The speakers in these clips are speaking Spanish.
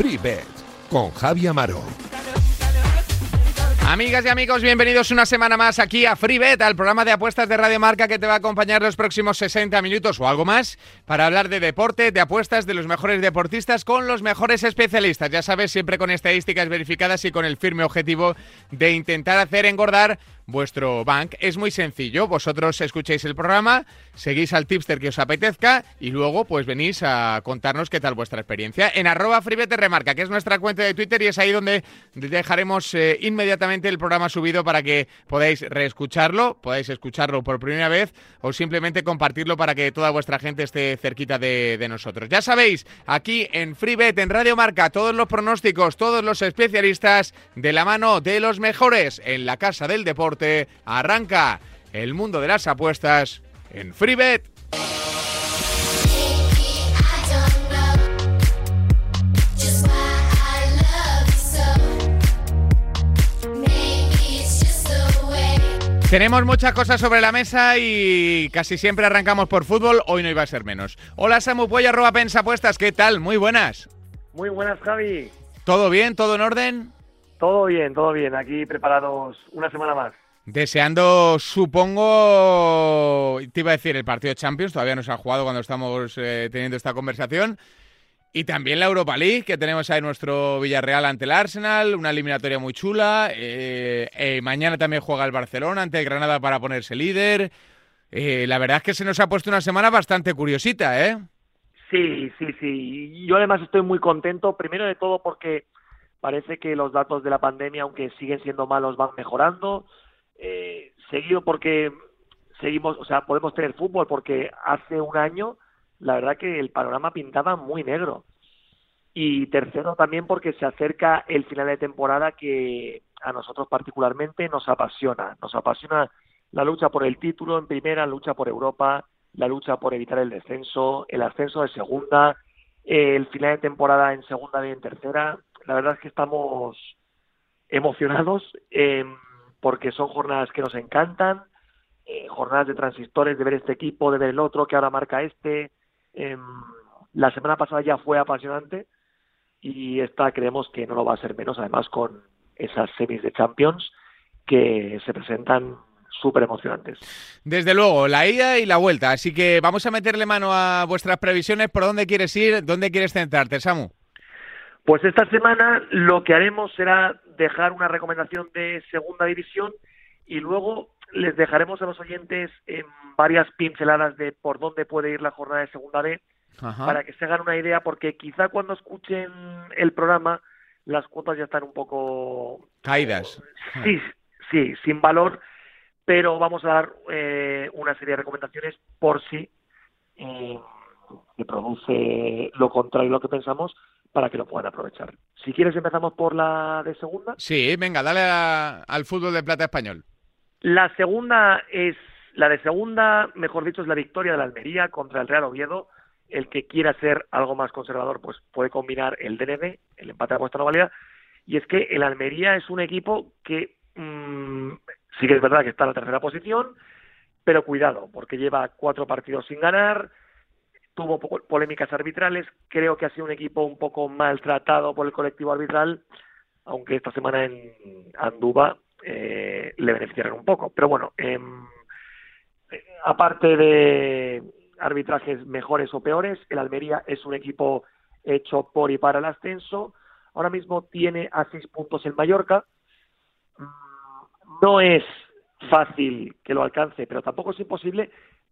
FreeBet con Javi Amaro. Amigas y amigos, bienvenidos una semana más aquí a FreeBet, al programa de apuestas de Radio Marca que te va a acompañar los próximos 60 minutos o algo más para hablar de deporte, de apuestas, de los mejores deportistas con los mejores especialistas. Ya sabes, siempre con estadísticas verificadas y con el firme objetivo de intentar hacer engordar vuestro bank. Es muy sencillo, vosotros escucháis el programa, seguís al tipster que os apetezca y luego pues venís a contarnos qué tal vuestra experiencia. En arroba remarca, que es nuestra cuenta de Twitter y es ahí donde dejaremos eh, inmediatamente el programa subido para que podáis reescucharlo, podáis escucharlo por primera vez o simplemente compartirlo para que toda vuestra gente esté cerquita de nosotros. Ya sabéis, aquí en FreeBet, en Radio Marca, todos los pronósticos, todos los especialistas de la mano de los mejores en la Casa del Deporte arranca el mundo de las apuestas en FreeBet. Tenemos muchas cosas sobre la mesa y casi siempre arrancamos por fútbol. Hoy no iba a ser menos. Hola Samu Puey, arroba Pensapuestas. ¿Qué tal? Muy buenas. Muy buenas, Javi. ¿Todo bien? ¿Todo en orden? Todo bien, todo bien. Aquí preparados una semana más. Deseando, supongo, te iba a decir el partido Champions, todavía no se ha jugado cuando estamos eh, teniendo esta conversación. Y también la Europa League, que tenemos ahí nuestro Villarreal ante el Arsenal, una eliminatoria muy chula. Eh, eh, mañana también juega el Barcelona ante el Granada para ponerse líder. la verdad es que se nos ha puesto una semana bastante curiosita, ¿eh? Sí, sí, sí. Yo además estoy muy contento, primero de todo porque parece que los datos de la pandemia, aunque siguen siendo malos, van mejorando eh, seguido porque seguimos, o sea, podemos tener fútbol porque hace un año la verdad que el panorama pintaba muy negro. Y tercero también porque se acerca el final de temporada que a nosotros particularmente nos apasiona. Nos apasiona la lucha por el título en primera, la lucha por Europa, la lucha por evitar el descenso, el ascenso de segunda, el final de temporada en segunda y en tercera. La verdad es que estamos emocionados. Eh, porque son jornadas que nos encantan, eh, jornadas de transistores, de ver este equipo, de ver el otro, que ahora marca este. Em, la semana pasada ya fue apasionante y esta creemos que no lo va a ser menos, además con esas semis de Champions que se presentan súper emocionantes. Desde luego, la ida y la vuelta. Así que vamos a meterle mano a vuestras previsiones. ¿Por dónde quieres ir? ¿Dónde quieres centrarte, Samu? Pues esta semana lo que haremos será dejar una recomendación de segunda división y luego les dejaremos a los oyentes en varias pinceladas de por dónde puede ir la jornada de segunda B para que se hagan una idea porque quizá cuando escuchen el programa las cuotas ya están un poco caídas. Sí, sí, sin valor, pero vamos a dar eh, una serie de recomendaciones por si eh, se produce lo contrario a lo que pensamos para que lo puedan aprovechar. Si quieres empezamos por la de segunda. Sí, venga, dale al fútbol de plata español. La segunda es la de segunda, mejor dicho, es la victoria de la Almería contra el Real Oviedo. El que quiera ser algo más conservador, pues puede combinar el DND, el empate de apuesta no válida. Y es que el Almería es un equipo que mmm, sí que es verdad que está en la tercera posición, pero cuidado, porque lleva cuatro partidos sin ganar, tuvo polémicas arbitrales, creo que ha sido un equipo un poco maltratado por el colectivo arbitral, aunque esta semana en Anduba eh, le beneficiaron un poco. Pero bueno, em, aparte de arbitrajes mejores o peores, el Almería es un equipo hecho por y para el ascenso. Ahora mismo tiene a seis puntos el Mallorca. Mm, no es fácil que lo alcance, pero tampoco es imposible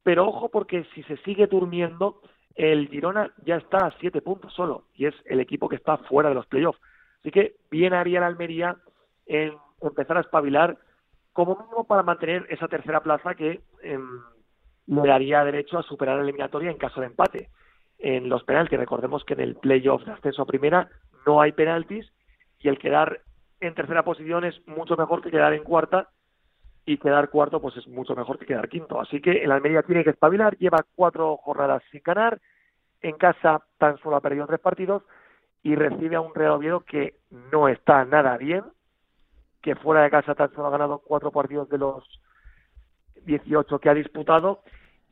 pero ojo porque si se sigue durmiendo, el Girona ya está a siete puntos solo y es el equipo que está fuera de los playoffs. Así que bien haría la Almería en empezar a espabilar como mínimo para mantener esa tercera plaza que eh, le daría derecho a superar la eliminatoria en caso de empate. En los penaltis, recordemos que en el playoff de ascenso a primera no hay penaltis y el quedar en tercera posición es mucho mejor que quedar en cuarta y quedar cuarto pues es mucho mejor que quedar quinto. Así que el Almería tiene que espabilar, lleva cuatro jornadas sin ganar, en casa tan solo ha perdido tres partidos y recibe a un Real Oviedo que no está nada bien, que fuera de casa tan solo ha ganado cuatro partidos de los 18 que ha disputado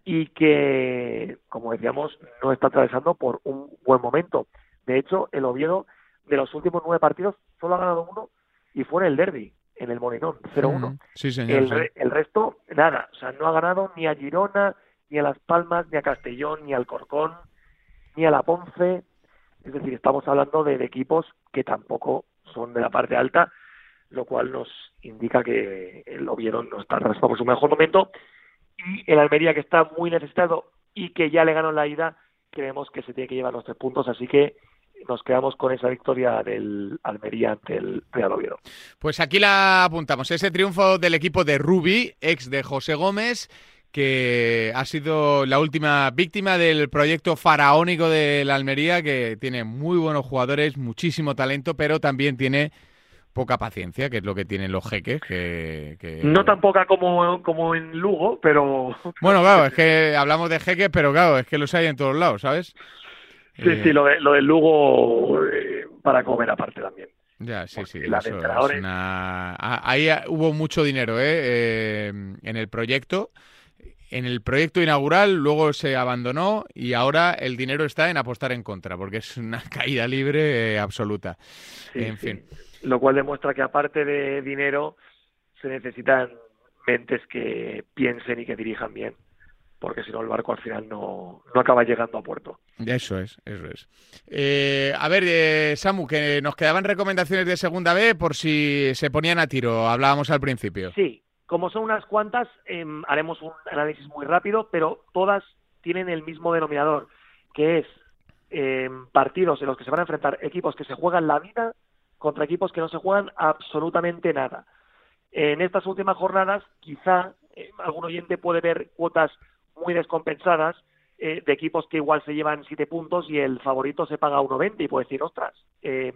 y que, como decíamos, no está atravesando por un buen momento. De hecho, el Oviedo de los últimos nueve partidos solo ha ganado uno y fue en el derby, en el Molinón, 0-1. Sí, señor. El, resto, nada. O sea, no ha ganado ni a Girona, ni a Las Palmas, ni a Castellón, ni al Corcón, ni a la Ponce. Es decir, estamos hablando de, equipos que tampoco son de la parte alta, lo cual nos indica que el Oviedo no está por su mejor momento y el Almería que está muy necesitado y que ya le ganó la ida, creemos que se tiene que llevar los tres puntos, así que nos quedamos con esa victoria del Almería ante el Real Oviedo. Pues aquí la apuntamos, ese triunfo del equipo de Rubi, ex de José Gómez, que ha sido la última víctima del proyecto faraónico de la Almería, que tiene muy buenos jugadores, muchísimo talento, pero también tiene poca paciencia, que es lo que tienen los jeques. Que, No tan poca como, como en Lugo, pero... Bueno, claro, es que hablamos de jeques, pero claro, es que los hay en todos lados, ¿sabes? Sí, sí, lo, de, lo del Lugo eh, para comer aparte también. Ya, sí, sí. Ahí hubo mucho dinero ¿eh? ¿eh? en el proyecto. En el proyecto inaugural luego se abandonó y ahora el dinero está en apostar en contra, porque es una caída libre eh, absoluta. en fin lo cual demuestra que aparte de dinero se necesitan mentes que piensen y que dirijan bien porque si no el barco al final no, no acaba llegando a puerto. Eso es, eso es. Eh, a ver, eh, Samu, que nos quedaban recomendaciones de segunda B por si se ponían a tiro, hablábamos al principio. Sí, como son unas cuantas, em, haremos un análisis muy rápido, pero todas tienen el mismo denominador, que es em, partidos en los que se van a enfrentar equipos que se juegan la vida contra equipos que no se juegan absolutamente nada. En estas últimas jornadas, quizá eh, algún oyente puede ver cuotas muy descompensadas eh, de equipos que igual se llevan siete puntos y el favorito se paga 1.20 y puede decir, ostras, eh,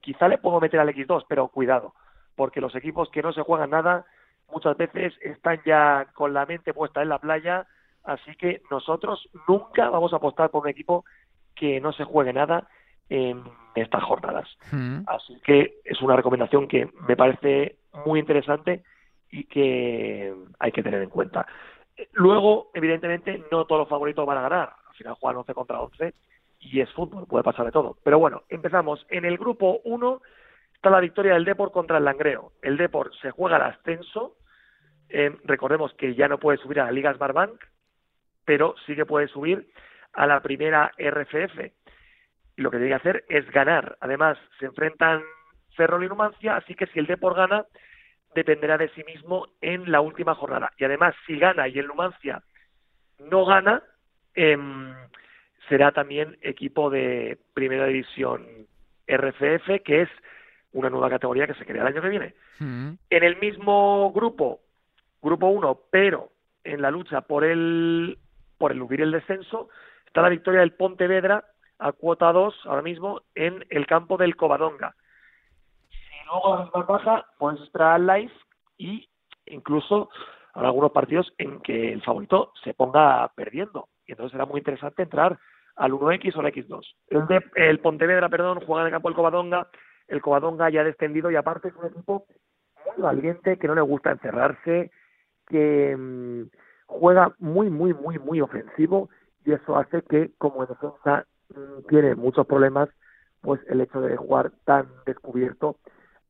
quizá le puedo meter al X2, pero cuidado, porque los equipos que no se juegan nada muchas veces están ya con la mente puesta en la playa, así que nosotros nunca vamos a apostar por un equipo que no se juegue nada en estas jornadas. Mm. Así que es una recomendación que me parece muy interesante y que hay que tener en cuenta. Luego, evidentemente, no todos los favoritos van a ganar. Al final juegan 11 contra 11 y es fútbol, puede pasar de todo. Pero bueno, empezamos. En el grupo 1 está la victoria del Deport contra el Langreo. El Deport se juega al ascenso. Eh, recordemos que ya no puede subir a la Liga Smartbank, pero sí que puede subir a la primera RFF lo que tiene que hacer es ganar. Además, se enfrentan Ferrol y Numancia, así que si el Depor gana, dependerá de sí mismo en la última jornada. Y además, si gana y el Numancia no gana, em, será también equipo de primera división RFF, que es una nueva categoría que se crea el año que viene. Mm. En el mismo grupo, grupo 1, pero en la lucha por el por el subir el descenso, está la victoria del Pontevedra a cuota 2 ahora mismo en el campo del Covadonga. Luego es más baja, puedes esperar al live y incluso habrá algunos partidos en que el favorito se ponga perdiendo. Y entonces será muy interesante entrar al 1X o al X2. El, de, el Pontevedra, perdón, juega en el campo del Covadonga. El Covadonga ya ha descendido y aparte es un equipo muy valiente, que no le gusta encerrarse, que mm, juega muy, muy, muy, muy ofensivo y eso hace que como defensa Mm, tiene muchos problemas, pues el hecho de jugar tan descubierto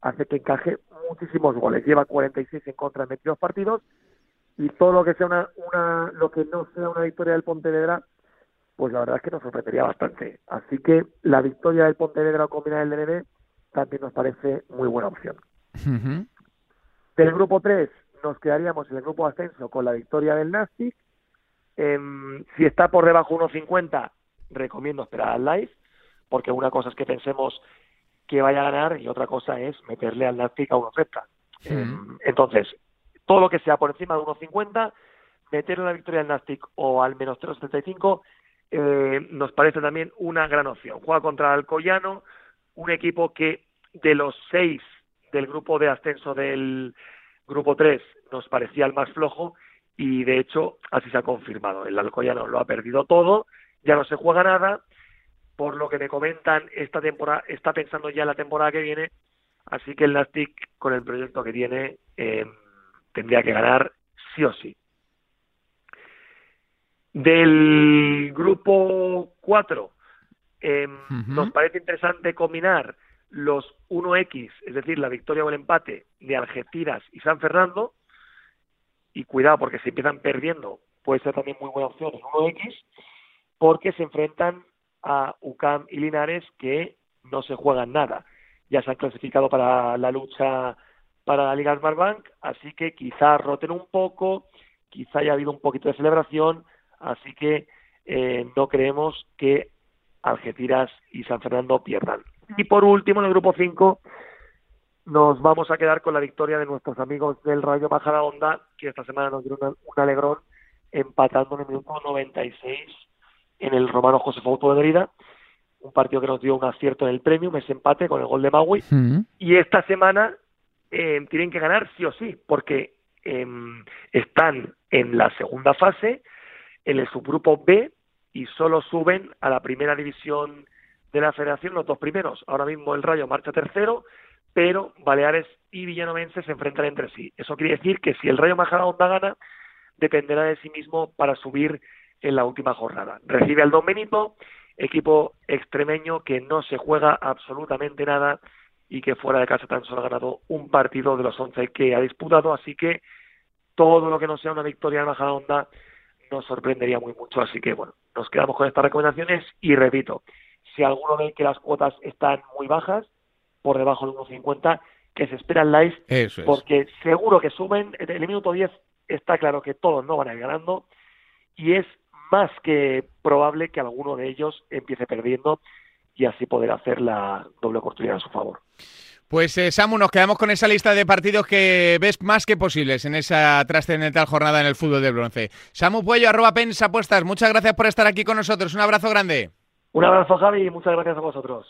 hace que encaje muchísimos goles. Lleva 46 en contra en 22 partidos y todo lo que sea una, una lo que no sea una victoria del Pontevedra, pues la verdad es que nos sorprendería bastante. Así que la victoria del Pontevedra o combinar el DNB también nos parece muy buena opción. Del grupo 3 nos quedaríamos en el grupo ascenso con la victoria del Nastic. Em, si está por debajo 1.50 recomiendo esperar al live, porque una cosa es que pensemos que vaya a ganar y otra cosa es meterle al Nastic a 1.30. Eh, entonces, todo lo que sea por encima de 1.50, meterle la victoria al Nastic o al menos 0.75, eh, nos parece también una gran opción. Juega contra Alcoyano, un equipo que de los seis del grupo de ascenso del grupo 3 nos parecía el más flojo y de hecho así se ha confirmado. El Alcoyano lo ha perdido todo ya no se juega nada, por lo que me comentan, esta temporada está pensando ya en la temporada que viene, así que el Nastic con el proyecto que tiene eh, tendría que ganar sí o sí. Del grupo 4, em, nos parece interesante combinar los 1X, es decir, la victoria o el empate de Algeciras y San Fernando, y cuidado porque si empiezan perdiendo puede ser también muy buena opción el 1X, porque se enfrentan a UCAM y Linares que no se juegan nada. Ya se han clasificado para la lucha para la Liga Smartbank, así que quizá roten un poco, quizá haya habido un poquito de celebración, así que eh, no creemos que Algeciras y San Fernando pierdan. Y por último, en el grupo 5, nos vamos a quedar con la victoria de nuestros amigos del Rayo Majadahonda, que esta semana nos dieron un alegrón empatando en el minuto 96 en el Romano José Fausto de Merida, un partido que nos dio un acierto en el premio, ese empate con el gol de Maui. Y esta semana eh, tienen que ganar sí o sí, porque em, están en la segunda fase, en el subgrupo B, y solo suben a la primera división de la federación los dos primeros. Ahora mismo el Rayo marcha tercero, pero Baleares y Villanovense se enfrentan entre sí. Eso quiere decir que si el Rayo Majadahonda gana, dependerá de sí mismo para subir en la última jornada. Recibe al Don Benito, equipo extremeño que no se juega absolutamente nada y que fuera de casa tan solo ha ganado un partido de los 11 que ha disputado, así que todo lo que no sea una victoria en Majadahonda nos sorprendería muy mucho, así que bueno, nos quedamos con estas recomendaciones y repito, si alguno ve que las cuotas están muy bajas, por debajo de 1.50, que se espera el live, porque seguro que suben, en el minuto 10 está claro que todos no van a ir ganando y es más que probable que alguno de ellos empiece perdiendo y así poder hacer la doble oportunidad a su favor. Pues eh, Samu, nos quedamos con esa lista de partidos que ves más que posibles en esa trascendental jornada en el fútbol de bronce. Samu Puello, arroba Pens Apuestas, muchas gracias por estar aquí con nosotros. Un abrazo grande. Un abrazo, Javi, y muchas gracias a vosotros.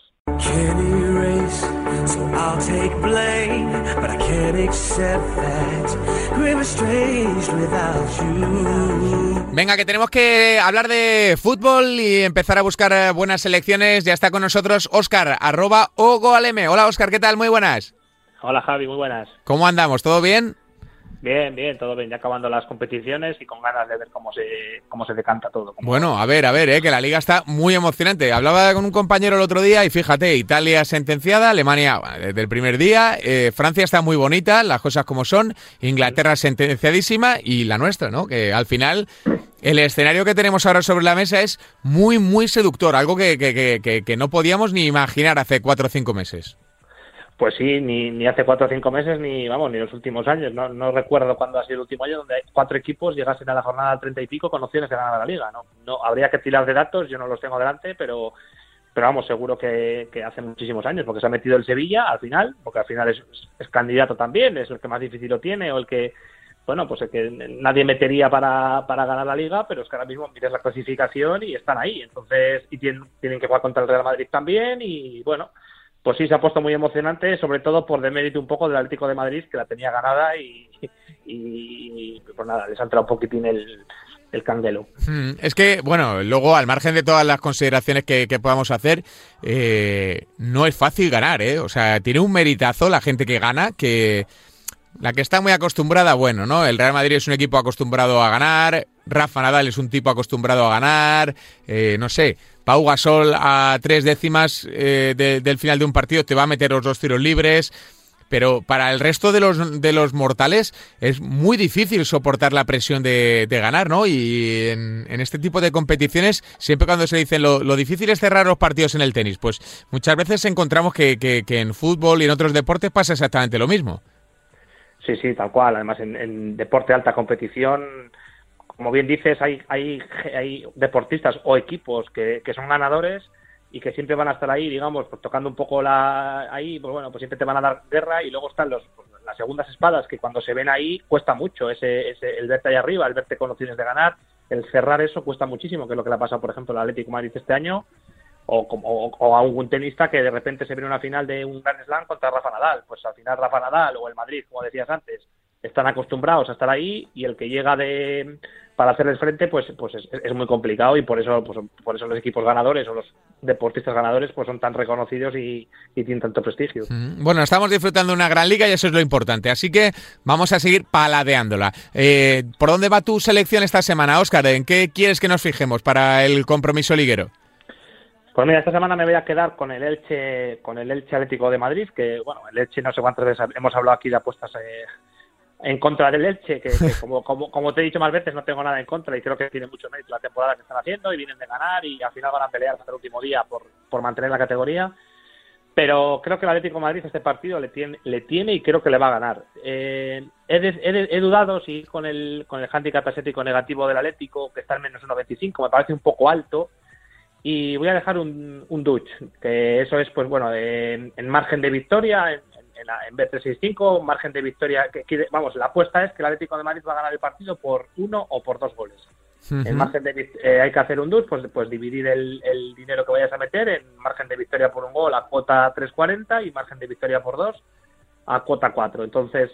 Venga, que tenemos que hablar de fútbol y empezar a buscar eh, buenas selecciones. Ya está con nosotros Oscar, arroba Ogoaleme. Hola Oscar, ¿qué tal? Muy buenas. Hola Javi, muy buenas. ¿Cómo andamos? ¿Todo bien? Bien, bien, todo bien, ya acabando las competiciones y con ganas de ver cómo se, cómo se decanta todo. Bueno, a ver, a ver, eh, que la liga está muy emocionante. Hablaba con un compañero el otro día y fíjate, Italia sentenciada, Alemania desde el primer día, eh, Francia está muy bonita, las cosas como son, Inglaterra sentenciadísima y la nuestra, ¿no? Que al final el escenario que tenemos ahora sobre la mesa es muy, muy seductor, algo que, que, que, que no podíamos ni imaginar hace cuatro o cinco meses. Pues sí, ni, ni hace cuatro o cinco meses, ni vamos, ni los últimos años. No, no recuerdo cuándo ha sido el último año donde cuatro equipos llegasen a la jornada treinta y pico con opciones de ganar la liga. No, no habría que tirar de datos, yo no los tengo delante, pero pero vamos, seguro que, hace muchísimos años, porque se ha metido el Sevilla al final, porque al final es, es, candidato también, es el que más difícil lo tiene, o el que, bueno, pues el que nadie metería para, para ganar la liga, pero es que ahora mismo miras la clasificación y están ahí, entonces, y tienen, tienen que jugar contra el Real Madrid también, y bueno, pues sí se ha puesto muy emocionante, sobre todo por demérito un poco del Atlético de Madrid, que la tenía ganada y, y, pues nada, les ha entrado un poquitín el, el candelo. Hmm, es que, bueno, luego al margen de todas las consideraciones que, podamos hacer, eh, no es fácil ganar, ¿eh? O sea, tiene un meritazo la gente que gana, que la que está muy acostumbrada, bueno, ¿no? El Real Madrid es un equipo acostumbrado a ganar, Rafa Nadal es un tipo acostumbrado a ganar, eh, no sé, Pau Gasol a tres décimas eh, del final de un partido te va a meter los dos tiros libres. Pero para el resto de los, de los mortales es muy difícil soportar la presión de, ganar, ¿no? Y en, este tipo de competiciones, siempre cuando se dice lo, difícil es cerrar los partidos en el tenis, pues muchas veces encontramos que, que, en fútbol y en otros deportes pasa exactamente lo mismo. Sí, sí, tal cual. Además, en, en deporte alta competición como bien dices, hay, hay, hay deportistas o equipos que, que, son ganadores y que siempre van a estar ahí, digamos, pues, tocando un poco la ahí, pues bueno, pues siempre te van a dar guerra y luego están los, pues, las segundas espadas que cuando se ven ahí cuesta mucho ese, ese, el verte ahí arriba, el verte con opciones de ganar, el cerrar eso cuesta muchísimo, que es lo que le ha pasado, por ejemplo, al Atlético Madrid este año, o, o, o, a un tenista que de repente se viene una final de un Grand Slam contra Rafa Nadal, pues al final Rafa Nadal o el Madrid, como decías antes, están acostumbrados a estar ahí y el que llega de para hacerles frente, pues, pues es, muy complicado y por eso, pues, por eso los equipos ganadores o los deportistas ganadores pues son tan reconocidos y, tienen tanto prestigio. Bueno, estamos disfrutando de una gran liga y eso es lo importante, así que vamos a seguir paladeándola. Eh, ¿Por dónde va tu selección esta semana, Óscar? ¿En qué quieres que nos fijemos para el compromiso liguero? Pues mira, esta semana me voy a quedar con el Elche, con el Elche Atlético de Madrid, que bueno, el Elche no sé cuántas veces hemos hablado aquí de apuestas eh, en contra del Elche, que, como, como, como, te he dicho más veces, no tengo nada en contra y creo que tiene mucho mérito la temporada que están haciendo y vienen de ganar y al final van a pelear hasta el último día por, por mantener la categoría. Pero creo que el Atlético de Madrid este partido le tiene, le tiene y creo que le va a ganar. Eh, he, dudado si con el, con el handicap asiático negativo del Atlético, que está en menos 1.25, me parece un poco alto. Y voy a dejar un, un Dutch, que eso es, pues bueno, en, en margen de victoria, en, B365, margen de victoria. Que, vamos, la apuesta es que el Atlético de Madrid va a ganar el partido por uno o por dos goles. En margen de eh, hay que hacer un dos, pues, pues dividir el, dinero que vayas a meter en margen de victoria por un gol a cuota 3.40 y margen de victoria por dos a cuota 4. Entonces,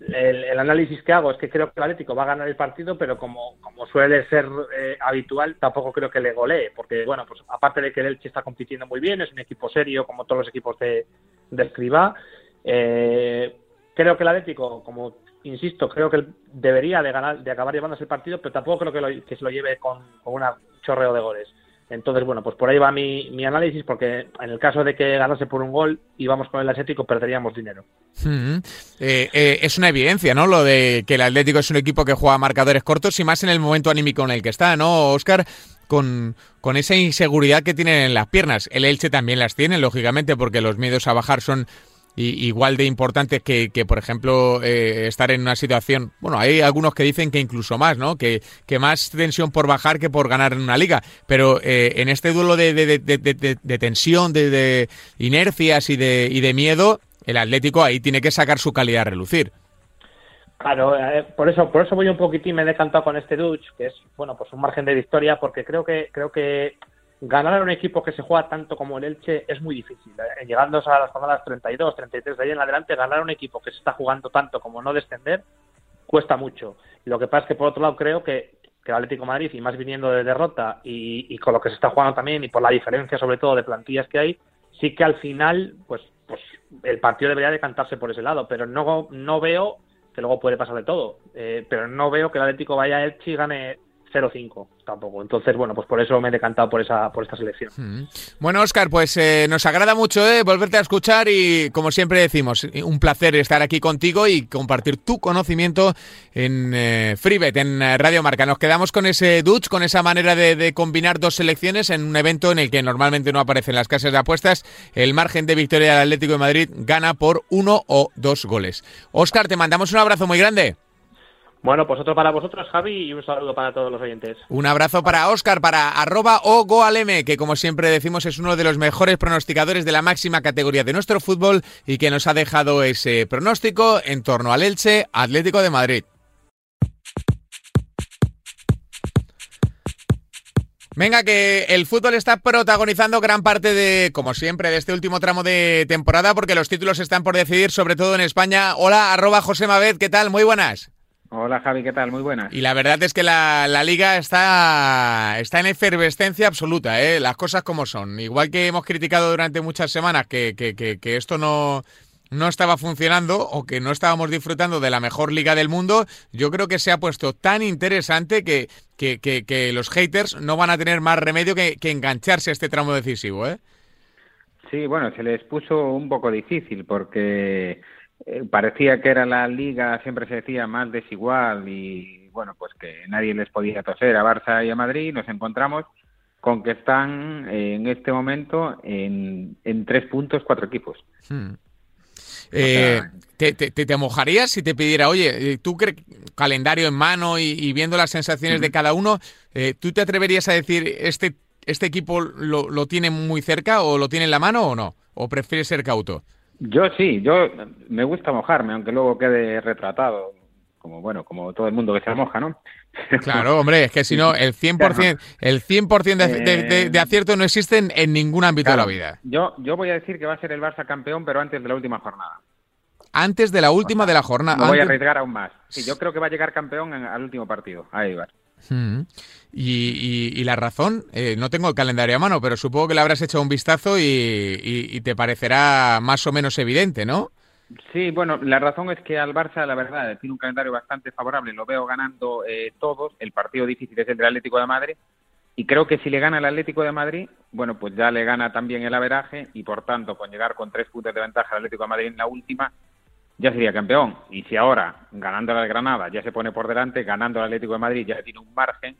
el, análisis que hago es que creo que el Atlético va a ganar el partido, pero como, como suele ser eh, habitual, tampoco creo que le golee, porque, bueno, pues aparte de que el Elche está compitiendo muy bien, es un equipo serio, como todos los equipos de, de Escribá. Eh, creo que el Atlético, como insisto, creo que debería de ganar, de acabar llevándose el partido, pero tampoco creo que, que se lo lleve con, un chorreo de goles. Entonces, bueno, pues por ahí va mi, mi, análisis, porque en el caso de que ganase por un gol y vamos con el Atlético, perderíamos dinero. Eh, eh, es una evidencia, ¿no? Lo de que el Atlético es un equipo que juega marcadores cortos y más en el momento anímico en el que está, ¿no, Oscar? Con, con esa inseguridad que tienen en las piernas. El Elche también las tiene, lógicamente, porque los miedos a bajar son igual de importantes que, que por ejemplo, eh, estar en una situación, bueno, hay algunos que dicen que incluso más, ¿no? Que, que más tensión por bajar que por ganar en una liga. Pero eh, en este duelo de, de, de, de tensión, de, inercias y de, y de miedo, el Atlético ahí tiene que sacar su calidad a relucir. Claro, eh, por eso, por eso voy un poquitín, me he decantado con este Dutch, que es, bueno, pues un margen de victoria, porque creo que, creo que ganar a un equipo que se juega tanto como el Elche es muy difícil. Eh, llegando a las jornadas 32, 33 de ahí en adelante, ganar a un equipo que se está jugando tanto como no descender cuesta mucho. Lo que pasa es que por otro lado creo que, que el Atlético Madrid, y más viniendo de derrota y, y, con lo que se está jugando también y por la diferencia sobre todo de plantillas que hay, sí que al final, pues, pues el partido debería decantarse por ese lado, pero no, no veo que luego puede pasar de todo. Eh, pero no veo que el Atlético vaya a Elche y gane 0-5 tampoco. Entonces, bueno, pues por eso me he decantado por esa por esta selección. Mm. Bueno, Oscar, pues eh, nos agrada mucho eh, volverte a escuchar y, como siempre decimos, un placer estar aquí contigo y compartir tu conocimiento en eh, FreeBet, en Radio Marca. Nos quedamos con ese Dutch, con esa manera de, combinar dos selecciones en un evento en el que normalmente no aparecen las casas de apuestas. El margen de victoria del Atlético de Madrid gana por uno o dos goles. Oscar, te mandamos un abrazo muy grande. Bueno, pues otro para vosotros, Javi, y un saludo para todos los oyentes. Un abrazo para Oscar, para arroba o goalm, que como siempre decimos es uno de los mejores pronosticadores de la máxima categoría de nuestro fútbol y que nos ha dejado ese pronóstico en torno al Elche Atlético de Madrid. Venga, que el fútbol está protagonizando gran parte de, como siempre, de este último tramo de temporada, porque los títulos están por decidir, sobre todo en España. Hola, arroba José Maved, ¿qué tal? Muy buenas. Hola Javi, ¿qué tal? Muy buenas. Y la verdad es que la, liga está, está en efervescencia absoluta, ¿eh? las cosas como son. Igual que hemos criticado durante muchas semanas que, que, que, esto no, no estaba funcionando o que no estábamos disfrutando de la mejor liga del mundo, yo creo que se ha puesto tan interesante que, que, que, los haters no van a tener más remedio que, engancharse a este tramo decisivo. ¿eh? Sí, bueno, se les puso un poco difícil porque eh, parecía que era la liga, siempre se decía, más desigual y bueno, pues que nadie les podía toser a Barça y a Madrid. Nos encontramos con que están en este momento en, en tres puntos cuatro equipos. Hmm. Eh, te, te, mojarías si te pidiera, oye, eh, tú calendario en mano y, viendo las sensaciones de cada uno, ¿tú te atreverías a decir este, este equipo lo, lo tiene muy cerca o lo tiene en la mano o no? ¿O prefieres ser cauto? Yo sí, yo me gusta mojarme, aunque luego quede retratado, como bueno, como todo el mundo que se moja, ¿no? Claro, hombre, es que si no, el 100%, el 100 de, de, acierto no existe en, ningún ámbito de la vida. Yo, yo voy a decir que va a ser el Barça campeón, pero antes de la última jornada. antes de la última de la jornada. voy a arriesgar aún más. Sí, yo creo que va a llegar campeón al último partido. Ahí va. Mm. Y, la razón, eh, no tengo el calendario a mano, pero supongo que le habrás hecho un vistazo y, te parecerá más o menos evidente, ¿no? Sí, bueno, la razón es que al Barça, la verdad, tiene un calendario bastante favorable. Lo veo ganando eh, todos. El partido difícil es el del Atlético de Madrid. Y creo que si le gana el Atlético de Madrid, bueno, pues ya le gana también el averaje y por tanto, con llegar con tres puntos de ventaja al Atlético de Madrid en la última, ya sería campeón. Y si ahora, ganando al Granada, ya se pone por delante, ganando al Atlético de Madrid ya tiene un margen.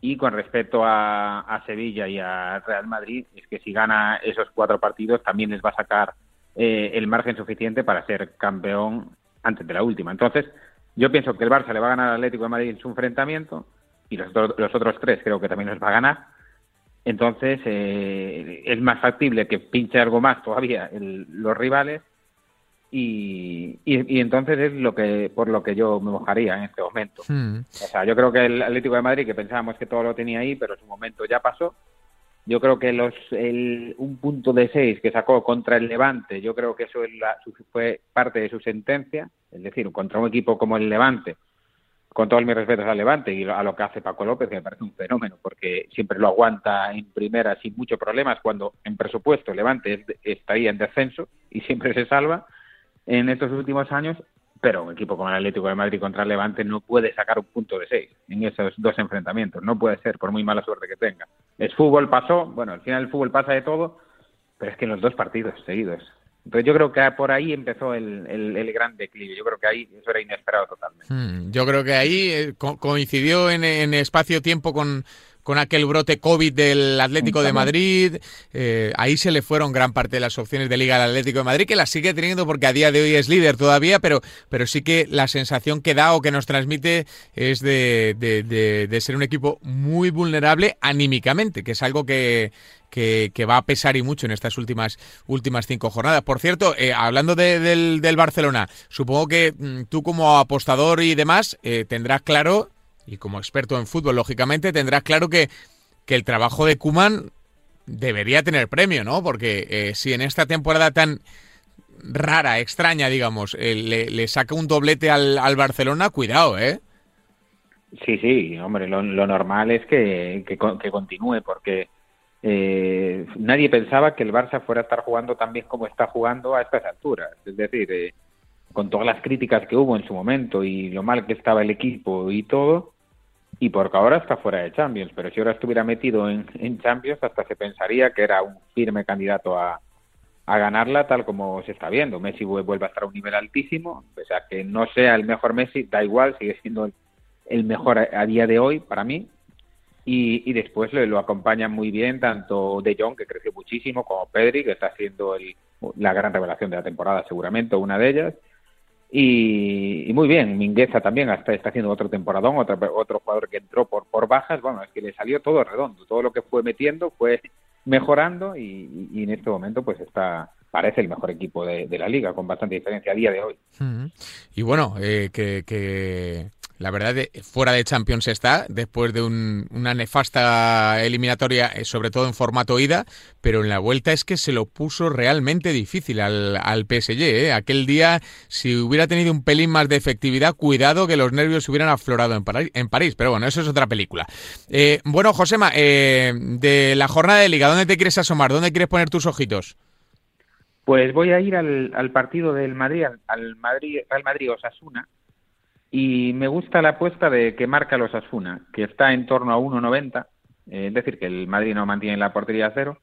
Y con respecto a, Sevilla y a Real Madrid, es que si gana esos cuatro partidos también les va a sacar eh, el margen suficiente para ser campeón antes de la última. Entonces, yo pienso que el Barça le va a ganar al Atlético de Madrid en su enfrentamiento y los, los otros tres creo que también los va a ganar. Entonces, eh, es más factible que pinche algo más todavía los rivales y, y, entonces es lo que por lo que yo me mojaría en este momento. Hmm. O sea, yo creo que el Atlético de Madrid, que pensábamos que todo lo tenía ahí, pero su momento ya pasó. Yo creo que los el, un punto de seis que sacó contra el Levante, yo creo que eso fue parte de su sentencia. Es decir, contra un equipo como el Levante, con todos mis respetos al Levante y a lo que hace Paco López, que me parece un fenómeno, porque siempre lo aguanta en primera sin muchos problemas, cuando en presupuesto Levante estaría en descenso y siempre se salva en estos últimos años, pero un equipo como el Atlético de Madrid contra el Levante no puede sacar un punto de seis en esos dos enfrentamientos, no puede ser, por muy mala suerte que tenga. Es fútbol, pasó, bueno, al final el fútbol pasa de todo, pero es que en los dos partidos seguidos. Entonces yo creo que por ahí empezó el, el, gran declive, yo creo que ahí eso era inesperado totalmente. Hmm, yo creo que ahí eh, coincidió en, en espacio-tiempo con con aquel brote COVID del Atlético de Madrid. Eh, ahí se le fueron gran parte de las opciones de liga al Atlético de Madrid, que las sigue teniendo porque a día de hoy es líder todavía, pero, pero sí que la sensación que da o que nos transmite es de, de, ser un equipo muy vulnerable anímicamente, que es algo que, que, va a pesar y mucho en estas últimas, últimas cinco jornadas. Por cierto, eh, hablando del, del, Barcelona, supongo que mm, tú como apostador y demás eh, tendrás claro y como experto en fútbol, lógicamente, tendrás claro que, que el trabajo de Kuman debería tener premio, ¿no? Porque eh, si en esta temporada tan rara, extraña, digamos, eh, le, saca un doblete al, al, Barcelona, cuidado, ¿eh? Sí, sí, hombre, lo, normal es que, que, continúe, porque eh, nadie pensaba que el Barça fuera a estar jugando tan bien como está jugando a estas alturas. Es decir, con todas las críticas que hubo en su momento y lo mal que estaba el equipo y todo, y porque ahora está fuera de Champions, pero si ahora estuviera metido en, Champions hasta se pensaría que era un firme candidato a, a ganarla tal como se está viendo. Messi vuelve a estar a un nivel altísimo, o sea que no sea el mejor Messi, da igual, sigue siendo el, mejor a, día de hoy para mí. Y, y después lo, lo acompañan muy bien tanto De Jong, que creció muchísimo, como Pedri, que está siendo el, la gran revelación de la temporada seguramente, una de ellas. Y, muy bien, Mingueza también está, está haciendo otro temporadón, otro, otro jugador que entró por, por bajas, bueno, es que le salió todo redondo, todo lo que fue metiendo fue mejorando y, en este momento pues está parece el mejor equipo de, la liga con bastante diferencia a día de hoy. Y bueno, eh, que, la verdad, fuera de Champions está, después de una nefasta eliminatoria, eh, sobre todo en formato ida, pero en la vuelta es que se lo puso realmente difícil al, al PSG. ¿eh? Aquel día, si hubiera tenido un pelín más de efectividad, cuidado que los nervios hubieran aflorado en, París, en París pero bueno, eso es otra película. Eh, bueno, Josema, de la jornada de liga, ¿dónde te quieres asomar? ¿Dónde quieres poner tus ojitos? Pues voy a ir al, partido del Madrid, al, al Madrid, al Madrid Osasuna y me gusta la apuesta de que marca los Asuna, que está en torno a 1.90, eh, es decir, que el Madrid no mantiene la portería a cero.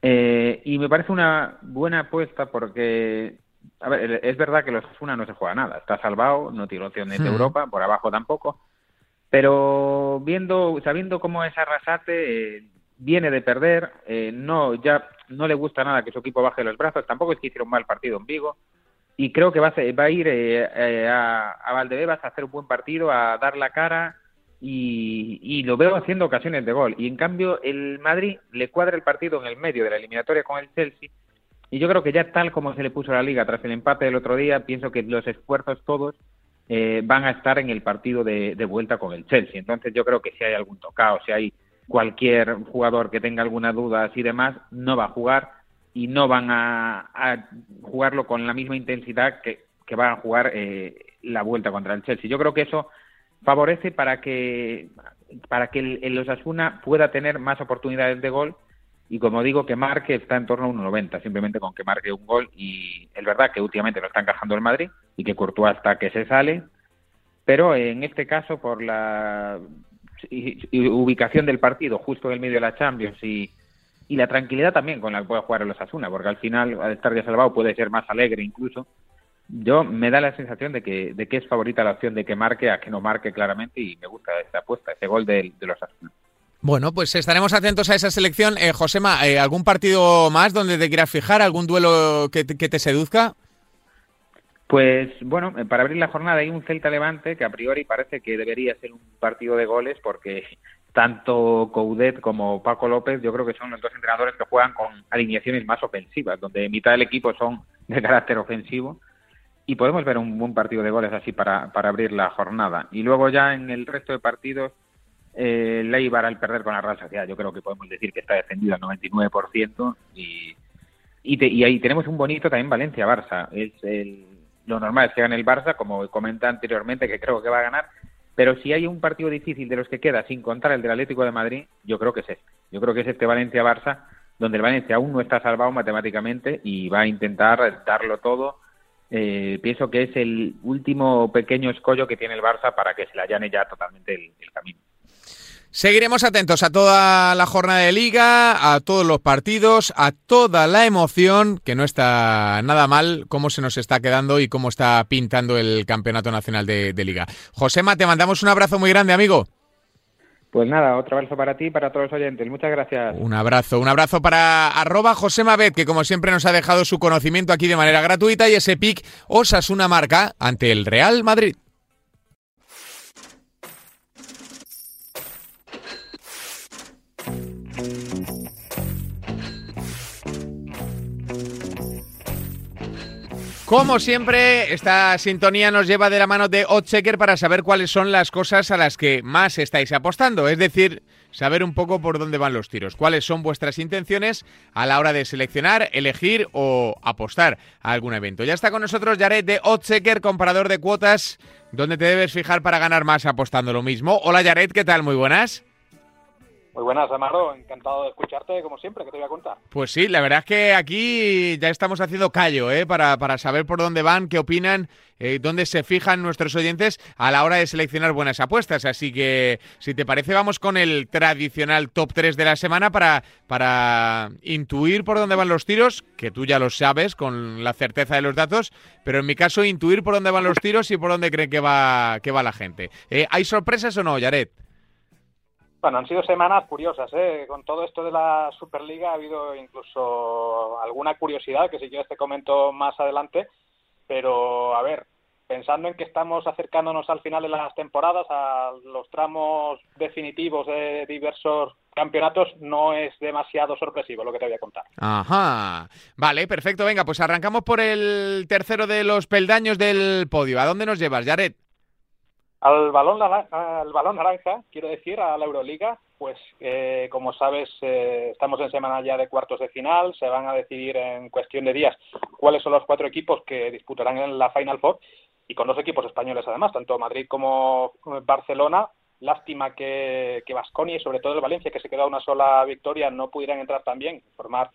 Eh, y me parece una buena apuesta porque, a ver, es verdad que los Asuna no se juega nada, está salvado, no tiene opciones de. Europa, por abajo tampoco, pero viendo, sabiendo cómo es Arrasate, eh, viene de perder, no, ya no le gusta nada que su equipo baje los brazos, tampoco es que hiciera un mal partido en Vigo, y creo que va a, va a ir eh, eh, a, a Valdebebas a hacer un buen partido, a dar la cara y, lo veo haciendo ocasiones de gol. Y en cambio el Madrid le cuadra el partido en el medio de la eliminatoria con el Chelsea y yo creo que ya tal como se le puso la liga tras el empate del otro día, pienso que los esfuerzos todos eh, van a estar en el partido de, de, vuelta con el Chelsea. Entonces yo creo que si hay algún tocado, si hay cualquier jugador que tenga alguna duda y demás, no va a jugar y no van a, jugarlo con la misma intensidad que, que van a jugar eh, la vuelta contra el Chelsea. Yo creo que eso favorece para que para que el, Osasuna pueda tener más oportunidades de gol y como digo que marque está en torno a 1.90 simplemente con que marque un gol y es verdad que últimamente no está encajando el Madrid y que Courtois está que se sale pero en este caso por la ubicación del partido justo en el medio de la Champions y, y la tranquilidad también con la que puede jugar el Osasuna porque al final al estar ya salvado puede ser más alegre incluso yo me da la sensación de que, de que es favorita la opción de que marque a que no marque claramente y me gusta esta apuesta, ese gol de, los Asuna. Bueno, pues estaremos atentos a esa selección. Eh, Josema, eh, ¿algún partido más donde te quieras fijar? ¿Algún duelo que que te seduzca? Pues bueno, eh, para abrir la jornada hay un Celta Levante que a priori parece que debería ser un partido de goles porque tanto Coudet como Paco López yo creo que son los dos entrenadores que juegan con alineaciones más ofensivas, donde mitad del equipo son de carácter ofensivo y podemos ver un buen partido de goles así para, para abrir la jornada. Y luego ya en el resto de partidos, eh, Leibar al perder con la Real Sociedad, yo creo que podemos decir que está defendido al 99% y, y, y ahí tenemos un bonito también Valencia-Barça. Es el, lo normal es que gane el Barça, como comenté anteriormente, que creo que va a ganar, pero si hay un partido difícil de los que queda, sin contar el del Atlético de Madrid, yo creo que es este. Yo creo que es este Valencia-Barça, donde el Valencia aún no está salvado matemáticamente y va a intentar darlo todo eh, pienso que es el último pequeño escollo que tiene el Barça para que se le allane ya totalmente el, el camino. Seguiremos atentos a toda la jornada de liga, a todos los partidos, a toda la emoción, que no está nada mal cómo se nos está quedando y cómo está pintando el Campeonato Nacional de, de Liga. Josema, te mandamos un abrazo muy grande, amigo. Pues nada, otro abrazo para ti y para todos los oyentes. Muchas gracias. Un abrazo, un abrazo para arroba José Mabet, que como siempre nos ha dejado su conocimiento aquí de manera gratuita y ese pick Osasuna marca ante el Real Madrid. Como siempre, esta sintonía nos lleva de la mano de Oddchecker para saber cuáles son las cosas a las que más estáis apostando, es decir, saber un poco por dónde van los tiros, cuáles son vuestras intenciones a la hora de seleccionar, elegir o apostar a algún evento. Ya está con nosotros Jared de Oddchecker, comparador de cuotas, ¿dónde te debes fijar para ganar más apostando lo mismo? Hola Jared, ¿qué tal? Muy buenas. Muy buenas, Amaro. Encantado de escucharte, como siempre, que te voy a contar. Pues sí, la verdad es que aquí ya estamos haciendo callo, ¿eh? Para, para saber por dónde van, qué opinan, eh, dónde se fijan nuestros oyentes a la hora de seleccionar buenas apuestas. Así que, si te parece, vamos con el tradicional top 3 de la semana para, para intuir por dónde van los tiros, que tú ya lo sabes con la certeza de los datos, pero en mi caso, intuir por dónde van los tiros y por dónde creen que va, que va la gente. Eh, ¿Hay sorpresas o no, Yaret? Bueno, han sido semanas curiosas, ¿eh? Con todo esto de la Superliga ha habido incluso alguna curiosidad que si quieres te comento más adelante, pero a ver, pensando en que estamos acercándonos al final de las temporadas, a los tramos definitivos de diversos campeonatos, no es demasiado sorpresivo lo que te voy a contar. Ajá. Vale, perfecto. Venga, pues arrancamos por el tercero de los peldaños del podio. ¿A dónde nos llevas, Jared? Al balón, al balón naranja, quiero decir, a la Euroliga, pues eh, como sabes, eh, estamos en semana ya de cuartos de final, se van a decidir en cuestión de días cuáles son los cuatro equipos que disputarán en la Final Four y con dos equipos españoles además, tanto Madrid como Barcelona. Lástima que, que Vasconia y sobre todo el Valencia, que se quedó una sola victoria, no pudieran entrar también, formar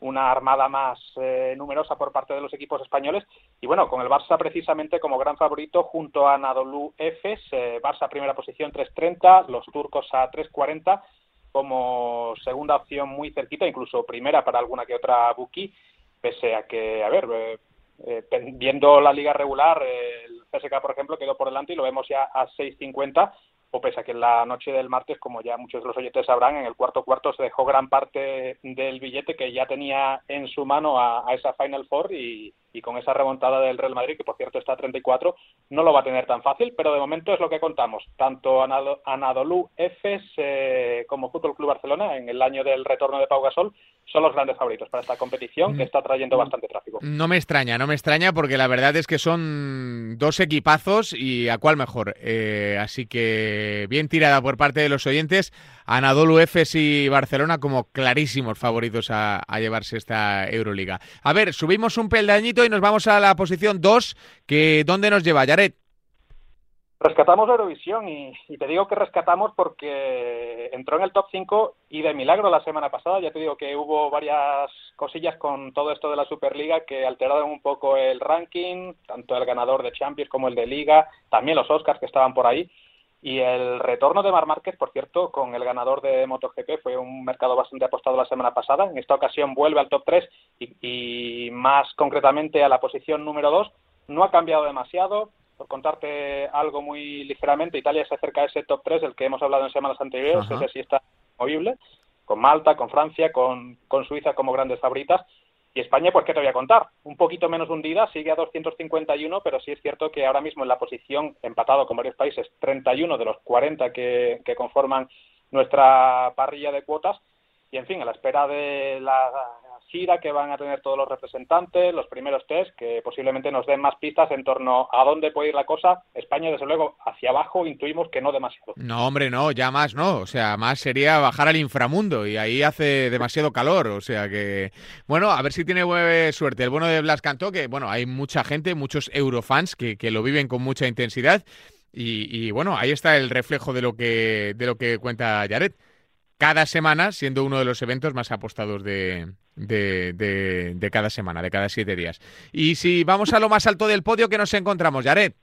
una armada más eh, numerosa por parte de los equipos españoles. Y bueno, con el Barça precisamente como gran favorito junto a Anadolu Efes, eh, Barça primera posición 3.30, los turcos a 3.40 como segunda opción muy cerquita, incluso primera para alguna que otra Buki, pese a que, a ver, eh, eh viendo la liga regular, el CSK, por ejemplo, quedó por delante y lo vemos ya a 6.50 o pese a que en la noche del martes, como ya muchos de los oyentes sabrán, en el cuarto cuarto se dejó gran parte del billete que ya tenía en su mano a, a esa Final Four y, y, con esa remontada del Real Madrid, que por cierto está a 34, no lo va a tener tan fácil, pero de momento es lo que contamos. Tanto Anadolu, Efes eh, como Fútbol Club Barcelona, en el año del retorno de Pau Gasol, son los grandes favoritos para esta competición que está trayendo bastante tráfico. No me extraña, no me extraña porque la verdad es que son dos equipazos y a cuál mejor. Eh, así que bien tirada por parte de los oyentes Anadolu Efes y Barcelona como clarísimos favoritos a, llevarse esta Euroliga. A ver, subimos un peldañito y nos vamos a la posición 2, que ¿dónde nos lleva, Yaret? Rescatamos Eurovisión y, te digo que rescatamos porque entró en el top 5 y de milagro la semana pasada. Ya te digo que hubo varias cosillas con todo esto de la Superliga que alteraron un poco el ranking, tanto el ganador de Champions como el de Liga, también los Oscars que estaban por ahí. Y el retorno de Mar Márquez, por cierto, con el ganador de MotoGP, fue un mercado bastante apostado la semana pasada. En esta ocasión vuelve al top 3 y, y más concretamente a la posición número 2. No ha cambiado demasiado, por contarte algo muy ligeramente, Italia se acerca a ese top 3 del que hemos hablado en semanas anteriores, ese sí está movible, con Malta, con Francia, con, con Suiza como grandes favoritas. Y España, pues, ¿qué te voy a contar? Un poquito menos hundida, sigue a 251, pero sí es cierto que ahora mismo en la posición, empatado con varios países, 31 de los 40 que, que conforman nuestra parrilla de cuotas, y en fin, a la espera de la gira que van a tener todos los representantes, los primeros test, que posiblemente nos den más pistas en torno a dónde puede ir la cosa. España, desde luego, hacia abajo intuimos que no demasiado. No, hombre, no, ya más no. O sea, más sería bajar al inframundo y ahí hace demasiado calor. O sea que, bueno, a ver si tiene suerte. El bueno de Blas Cantó, que, bueno, hay mucha gente, muchos eurofans que, que lo viven con mucha intensidad. Y, y, bueno, ahí está el reflejo de lo que, de lo que cuenta Jared cada semana, siendo uno de los eventos más apostados de, de, cada semana, de cada siete días. Y si vamos a lo más alto del podio, ¿qué nos encontramos, Yaret?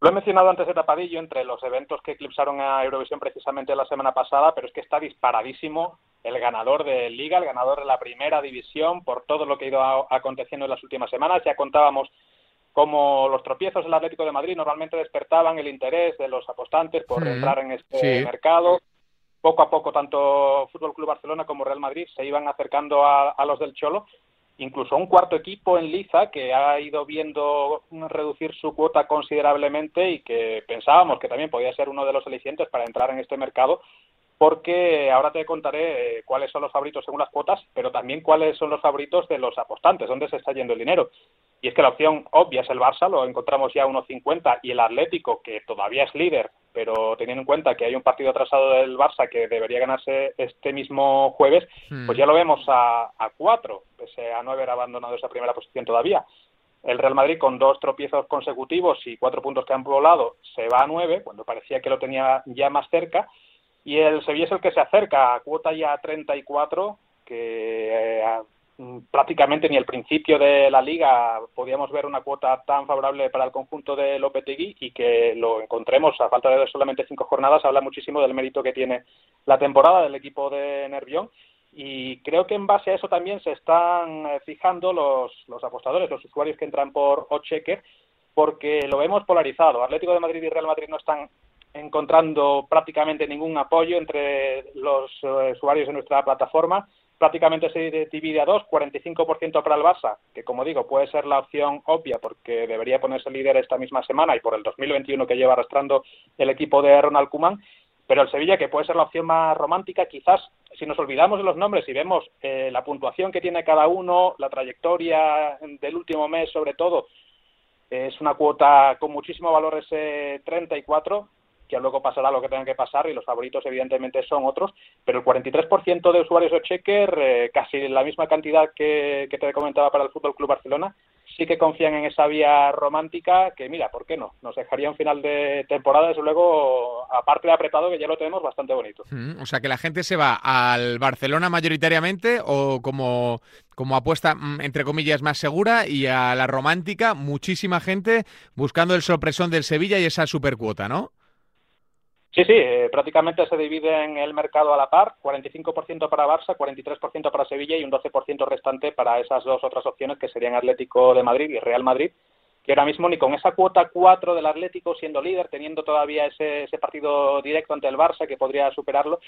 Lo he mencionado antes de tapadillo entre los eventos que eclipsaron a Eurovisión precisamente la semana pasada, pero es que está disparadísimo el ganador de Liga, el ganador de la primera división, por todo lo que ha ido aconteciendo en las últimas semanas. Ya contábamos cómo los tropiezos del Atlético de Madrid normalmente despertaban el interés de los apostantes por entrar en este mercado poco a poco tanto Fútbol Club Barcelona como Real Madrid se iban acercando a, los del Cholo, incluso un cuarto equipo en Liza que ha ido viendo reducir su cuota considerablemente y que pensábamos que también podía ser uno de los alicientes para entrar en este mercado porque ahora te contaré eh, cuáles son los favoritos según las cuotas, pero también cuáles son los favoritos de los apostantes, dónde se está yendo el dinero. Y es que la opción obvia es el Barça, lo encontramos ya a 1.50, y el Atlético, que todavía es líder, pero teniendo en cuenta que hay un partido atrasado del Barça que debería ganarse este mismo jueves, hmm. pues ya lo vemos a, a 4, pese a no haber abandonado esa primera posición todavía. El Real Madrid con dos tropiezos consecutivos y cuatro puntos que han volado se va a 9, cuando parecía que lo tenía ya más cerca, y el Sevilla es el que se acerca a cuota ya 34, que eh, Mm, prácticamente ni el principio de la liga podíamos ver una cuota tan favorable para el conjunto de Lopetegui y que lo encontremos a falta de solamente cinco jornadas habla muchísimo del mérito que tiene la temporada del equipo de Nervión y creo que en base a eso también se están eh, fijando los, los apostadores, los usuarios que entran por Ochecker porque lo vemos polarizado. Atlético de Madrid y Real Madrid no están encontrando prácticamente ningún apoyo entre los eh, usuarios de nuestra plataforma. Prácticamente se divide a dos, 45% para el Barça, que como digo puede ser la opción obvia porque debería ponerse líder esta misma semana y por el 2021 que lleva arrastrando el equipo de Ronald Koeman, pero el Sevilla que puede ser la opción más romántica, quizás si nos olvidamos de los nombres y vemos eh, la puntuación que tiene cada uno, la trayectoria del último mes sobre todo, es una cuota con muchísimo valor ese 34, que luego pasará lo que tenga que pasar y los favoritos evidentemente son otros, pero el 43% de usuarios de Checker, eh, casi la misma cantidad que, te comentaba para el Fútbol Club Barcelona, sí que confían en esa vía romántica que, mira, ¿por qué no? Nos dejaría un final de temporada, desde luego, aparte de apretado, que ya lo tenemos bastante bonito. o sea, que la gente se va al Barcelona mayoritariamente o como, como apuesta, mm, entre comillas, más segura y a la romántica, muchísima gente buscando el sorpresón del Sevilla y esa supercuota, ¿no? Sí, sí, eh, prácticamente se divide en el mercado a la par, 45% para Barça, 43% para Sevilla y un 12% restante para esas dos otras opciones que serían Atlético de Madrid y Real Madrid, que ahora mismo ni con esa cuota 4 del Atlético siendo líder, teniendo todavía ese, ese partido directo ante el Barça que podría superarlo,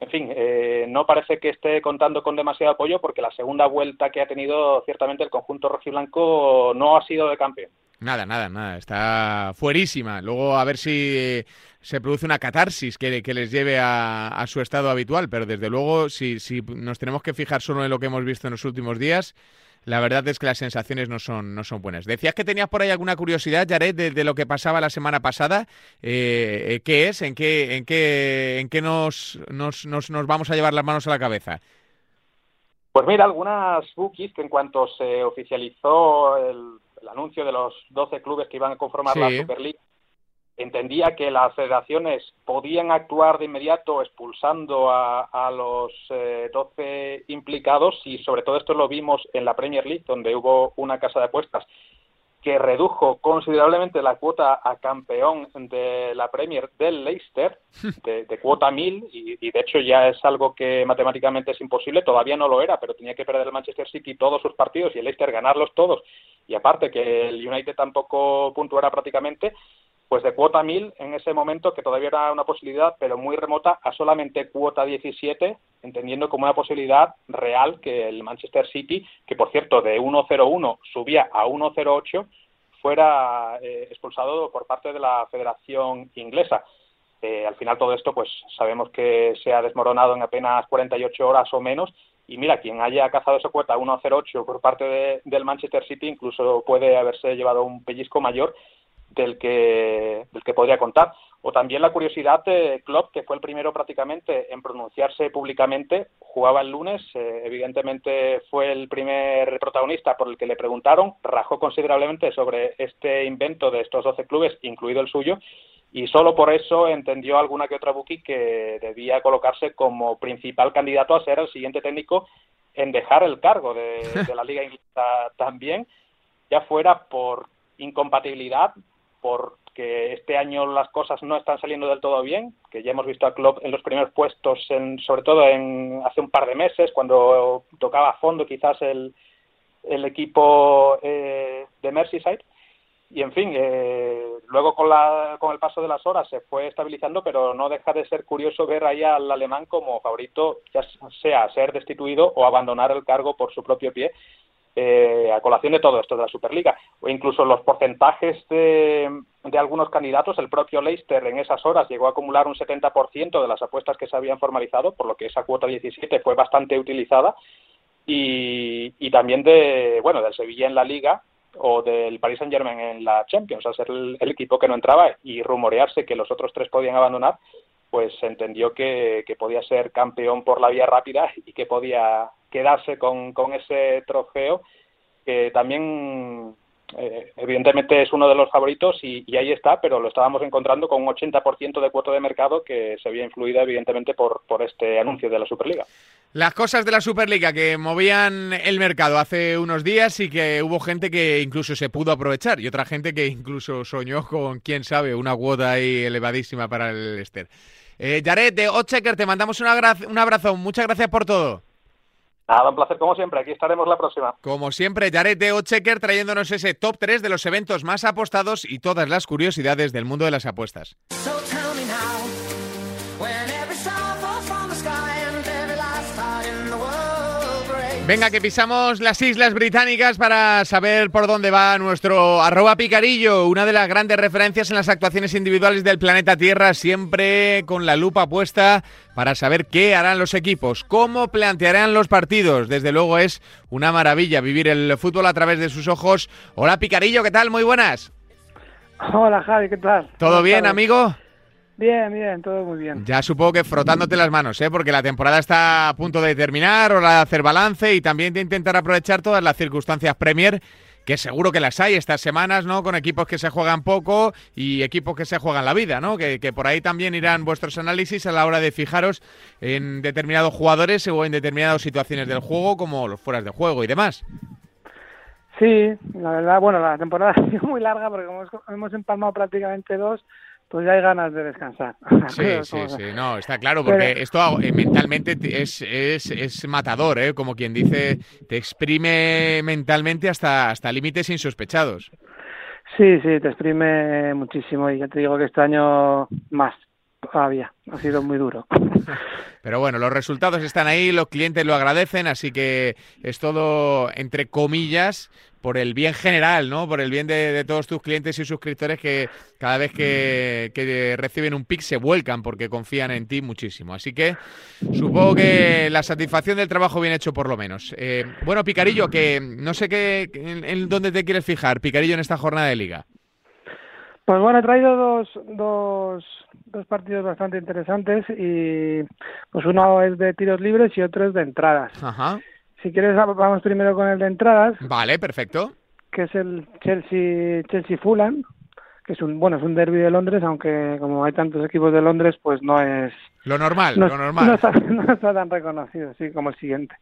en fin, eh, no parece que esté contando con demasiado apoyo porque la segunda vuelta que ha tenido ciertamente el conjunto rojiblanco no ha sido de campeón. Nada, nada, nada. Está fuerísima. Luego a ver si se produce una catarsis que, que les lleve a, su estado habitual. Pero desde luego, si, si nos tenemos que fijar solo en lo que hemos visto en los últimos días, la verdad es que las sensaciones no son, no son buenas. Decías que tenías por ahí alguna curiosidad, Jared, de, lo que pasaba la semana pasada. Eh, ¿Qué es? ¿En qué, en qué, en qué nos, nos, nos, nos vamos a llevar las manos a la cabeza? Pues mira, algunas bookies que en cuanto se oficializó el, anuncio de los 12 clubes que iban a conformar la Superliga, entendía que las federaciones podían actuar de inmediato expulsando a, los 12 eh, implicados y sobre todo esto lo vimos en la Premier League, donde hubo una casa de apuestas que redujo considerablemente la cuota a campeón de la Premier del Leicester, de, cuota 1000, y, y, de hecho ya es algo que matemáticamente es imposible, todavía no lo era, pero tenía que perder el Manchester City todos sus partidos y el Leicester ganarlos todos, y aparte que el United tampoco puntuara prácticamente, pues de cuota 1000 en ese momento, que todavía era una posibilidad, pero muy remota, a solamente cuota 17, entendiendo como una posibilidad real que el Manchester City, que por cierto de 1.01 subía a 1.08, fuera eh, expulsado por parte de la Federación Inglesa. Eh, al final todo esto, pues sabemos que se ha desmoronado en apenas 48 horas o menos. Y mira, quien haya cazado esa cuota 1.08 por parte del Manchester City incluso puede haberse llevado un pellizco mayor del que, del que podría contar. O también la curiosidad de Klopp, que fue el primero prácticamente en pronunciarse públicamente, jugaba el lunes, eh, evidentemente fue el primer protagonista por el que le preguntaron, rajó considerablemente sobre este invento de estos 12 clubes, incluido el suyo, y solo por eso entendió alguna que otra bookie que debía colocarse como principal candidato a ser el siguiente técnico en dejar el cargo de, de la Liga Inglesa también, ya fuera por incompatibilidad porque este año las cosas no están saliendo del todo bien, que ya hemos visto a Klopp en los primeros puestos, en, sobre todo en hace un par de meses, cuando tocaba a fondo quizás el, el equipo eh, de Merseyside. Y en fin, eh, luego con, la, con el paso de las horas se fue estabilizando, pero no deja de ser curioso ver ahí al alemán como favorito, ya sea ser destituido o abandonar el cargo por su propio pie eh, a colación de todo esto de la Superliga, o incluso los porcentajes de, de, algunos candidatos, el propio Leicester en esas horas llegó a acumular un 70% de las apuestas que se habían formalizado, por lo que esa cuota 17 fue bastante utilizada, y, y también de, bueno, del Sevilla en la Liga, o del Paris Saint Germain en la Champions, al ser el, equipo que no entraba y rumorearse que los otros tres podían abandonar, pues entendió que, que podía ser campeón por la vía rápida y que podía quedarse con, con ese trofeo, que también eh, evidentemente es uno de los favoritos y, ahí está, pero lo estábamos encontrando con un 80% de cuota de mercado que se había influido evidentemente por, por este anuncio de la Superliga. Las cosas de la Superliga que movían el mercado hace unos días y que hubo gente que incluso se pudo aprovechar y otra gente que incluso soñó con, quién sabe, una cuota ahí elevadísima para el Esther. Eh, Jared de Ochecker, te mandamos un abrazo. Muchas gracias por todo. Nada, un placer como siempre. Aquí estaremos la próxima. Como siempre, Jared de Ochecker trayéndonos ese top 3 de los eventos más apostados y todas las curiosidades del mundo de las apuestas. Venga, que pisamos las Islas Británicas para saber por dónde va nuestro arroba picarillo, una de las grandes referencias en las actuaciones individuales del planeta Tierra, siempre con la lupa puesta para saber qué harán los equipos, cómo plantearán los partidos. Desde luego es una maravilla vivir el fútbol a través de sus ojos. Hola Picarillo, ¿qué tal? Muy buenas. Hola Javi, ¿qué tal? ¿Todo bien, amigo? Bien, bien, todo muy bien. Ya supongo que frotándote las manos, ¿eh? porque la temporada está a punto de terminar, hora de hacer balance y también de intentar aprovechar todas las circunstancias Premier, que seguro que las hay estas semanas, ¿no? Con equipos que se juegan poco y equipos que se juegan la vida, ¿no? Que, que por ahí también irán vuestros análisis a la hora de fijaros en determinados jugadores o en determinadas situaciones del juego, como los fueras de juego y demás. Sí, la verdad, bueno, la temporada ha sido muy larga porque hemos, hemos empalmado prácticamente dos pues ya hay ganas de descansar. Sí, sí, sí, no, está claro, porque esto eh, mentalmente es, es, es matador, ¿eh? como quien dice, te exprime mentalmente hasta, hasta límites insospechados. Sí, sí, te exprime muchísimo y ya te digo que este año más todavía, ha sido muy duro. Pero bueno, los resultados están ahí, los clientes lo agradecen, así que es todo, entre comillas, por el bien general, ¿no? Por el bien de, todos tus clientes y suscriptores que cada vez que, reciben un pick se vuelcan porque confían en ti muchísimo. Así que supongo que la satisfacción del trabajo bien hecho por lo menos. Eh, bueno, Picarillo, que no sé qué, en, dónde te quieres fijar, Picarillo, en esta jornada de liga. Pues bueno, he traído dos, dos, dos partidos bastante interesantes y pues uno es de tiros libres y otro es de entradas. Ajá. Si quieres, vamos primero con el de entradas. Vale, perfecto. Que es el Chelsea Chelsea Fulham, que es un bueno es un derby de Londres, aunque como hay tantos equipos de Londres, pues no es lo normal, lo normal. No está, tan reconocido, sí, como el siguiente.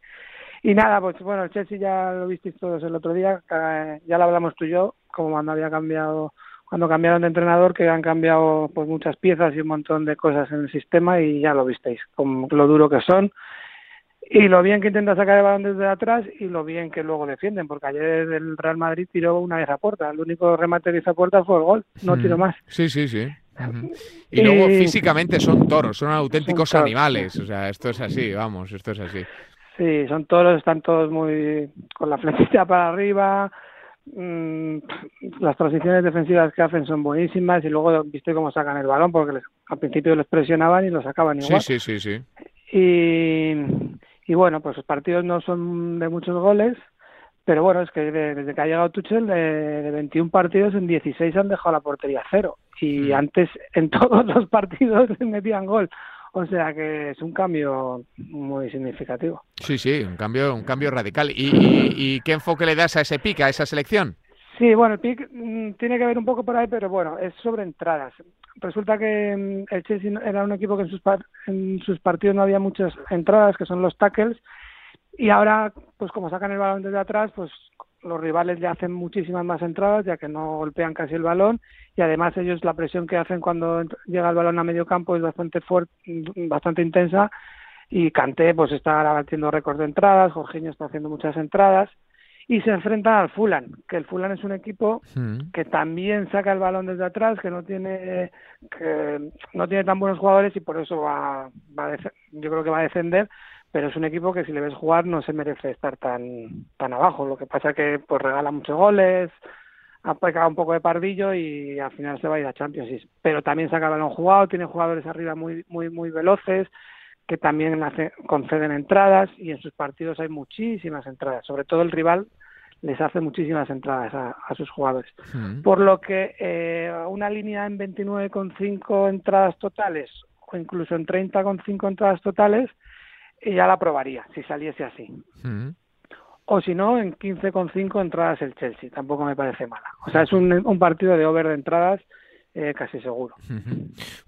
Y nada, pues bueno, el Chelsea ya lo visteis todos el otro día, ya lo hablamos tú y yo, como cuando había cambiado, cuando cambiaron de entrenador, que han cambiado pues muchas piezas y un montón de cosas en el sistema y ya lo visteis, con lo duro que son y lo bien que intenta sacar el balón desde atrás y lo bien que luego defienden, porque ayer el Real Madrid tiró una vez a puerta, el único remate que hizo a puerta fue el gol, no tiró más. Sí, sí, sí. Y luego físicamente son toros, son auténticos animales, o sea, esto es así, vamos, esto es así. Sí, son toros, están todos muy con la flechita para arriba, mm, las transiciones defensivas que hacen son buenísimas y luego viste cómo sacan el balón porque al principio les presionaban y lo sacaban igual. Sí, sí, sí, sí. Y y bueno, pues los partidos no son de muchos goles, pero bueno, es que desde que ha llegado Tuchel, de, 21 partidos, en 16 han dejado la portería cero. Y antes en todos los partidos metían gol. O sea que es un cambio muy significativo. Sí, sí, un cambio, un cambio radical. ¿Y, y qué enfoque le das a ese pick, a esa selección? Sí, bueno, el pick mm, tiene que ver un poco por ahí, pero bueno, es sobre entradas. Resulta que mm, el Chelsea era un equipo que en sus, en sus partidos no había muchas entradas, que son los tackles, y ahora, pues como sacan el balón desde atrás, pues los rivales le hacen muchísimas más entradas, ya que no golpean casi el balón, y además ellos la presión que hacen cuando llega el balón a medio campo es bastante fuerte, mm, bastante intensa, y Kanté pues está batiendo récords de entradas, Jorginho está haciendo muchas entradas, y se enfrentan al Fulham, que el Fulham es un equipo hmm. que también saca el balón desde atrás, que no tiene que no tiene tan buenos jugadores y por eso va, va yo creo que va a defender, pero es un equipo que si le ves jugar no se merece estar tan tan abajo. Lo que pasa que pues regala muchos goles, ha pecado un poco de pardillo y al final se va a ir a Champions. Pero también saca el balón jugado, tiene jugadores arriba muy muy muy veloces que también conceden entradas y en sus partidos hay muchísimas entradas, sobre todo el rival les hace muchísimas entradas a, sus jugadores. Por lo que eh, una línea en 29,5 entradas totales o incluso en 30,5 entradas totales, ya la probaría si saliese así. O si no, en 15,5 entradas el Chelsea, tampoco me parece mala. O sea, es un, un partido de over de entradas eh, casi seguro.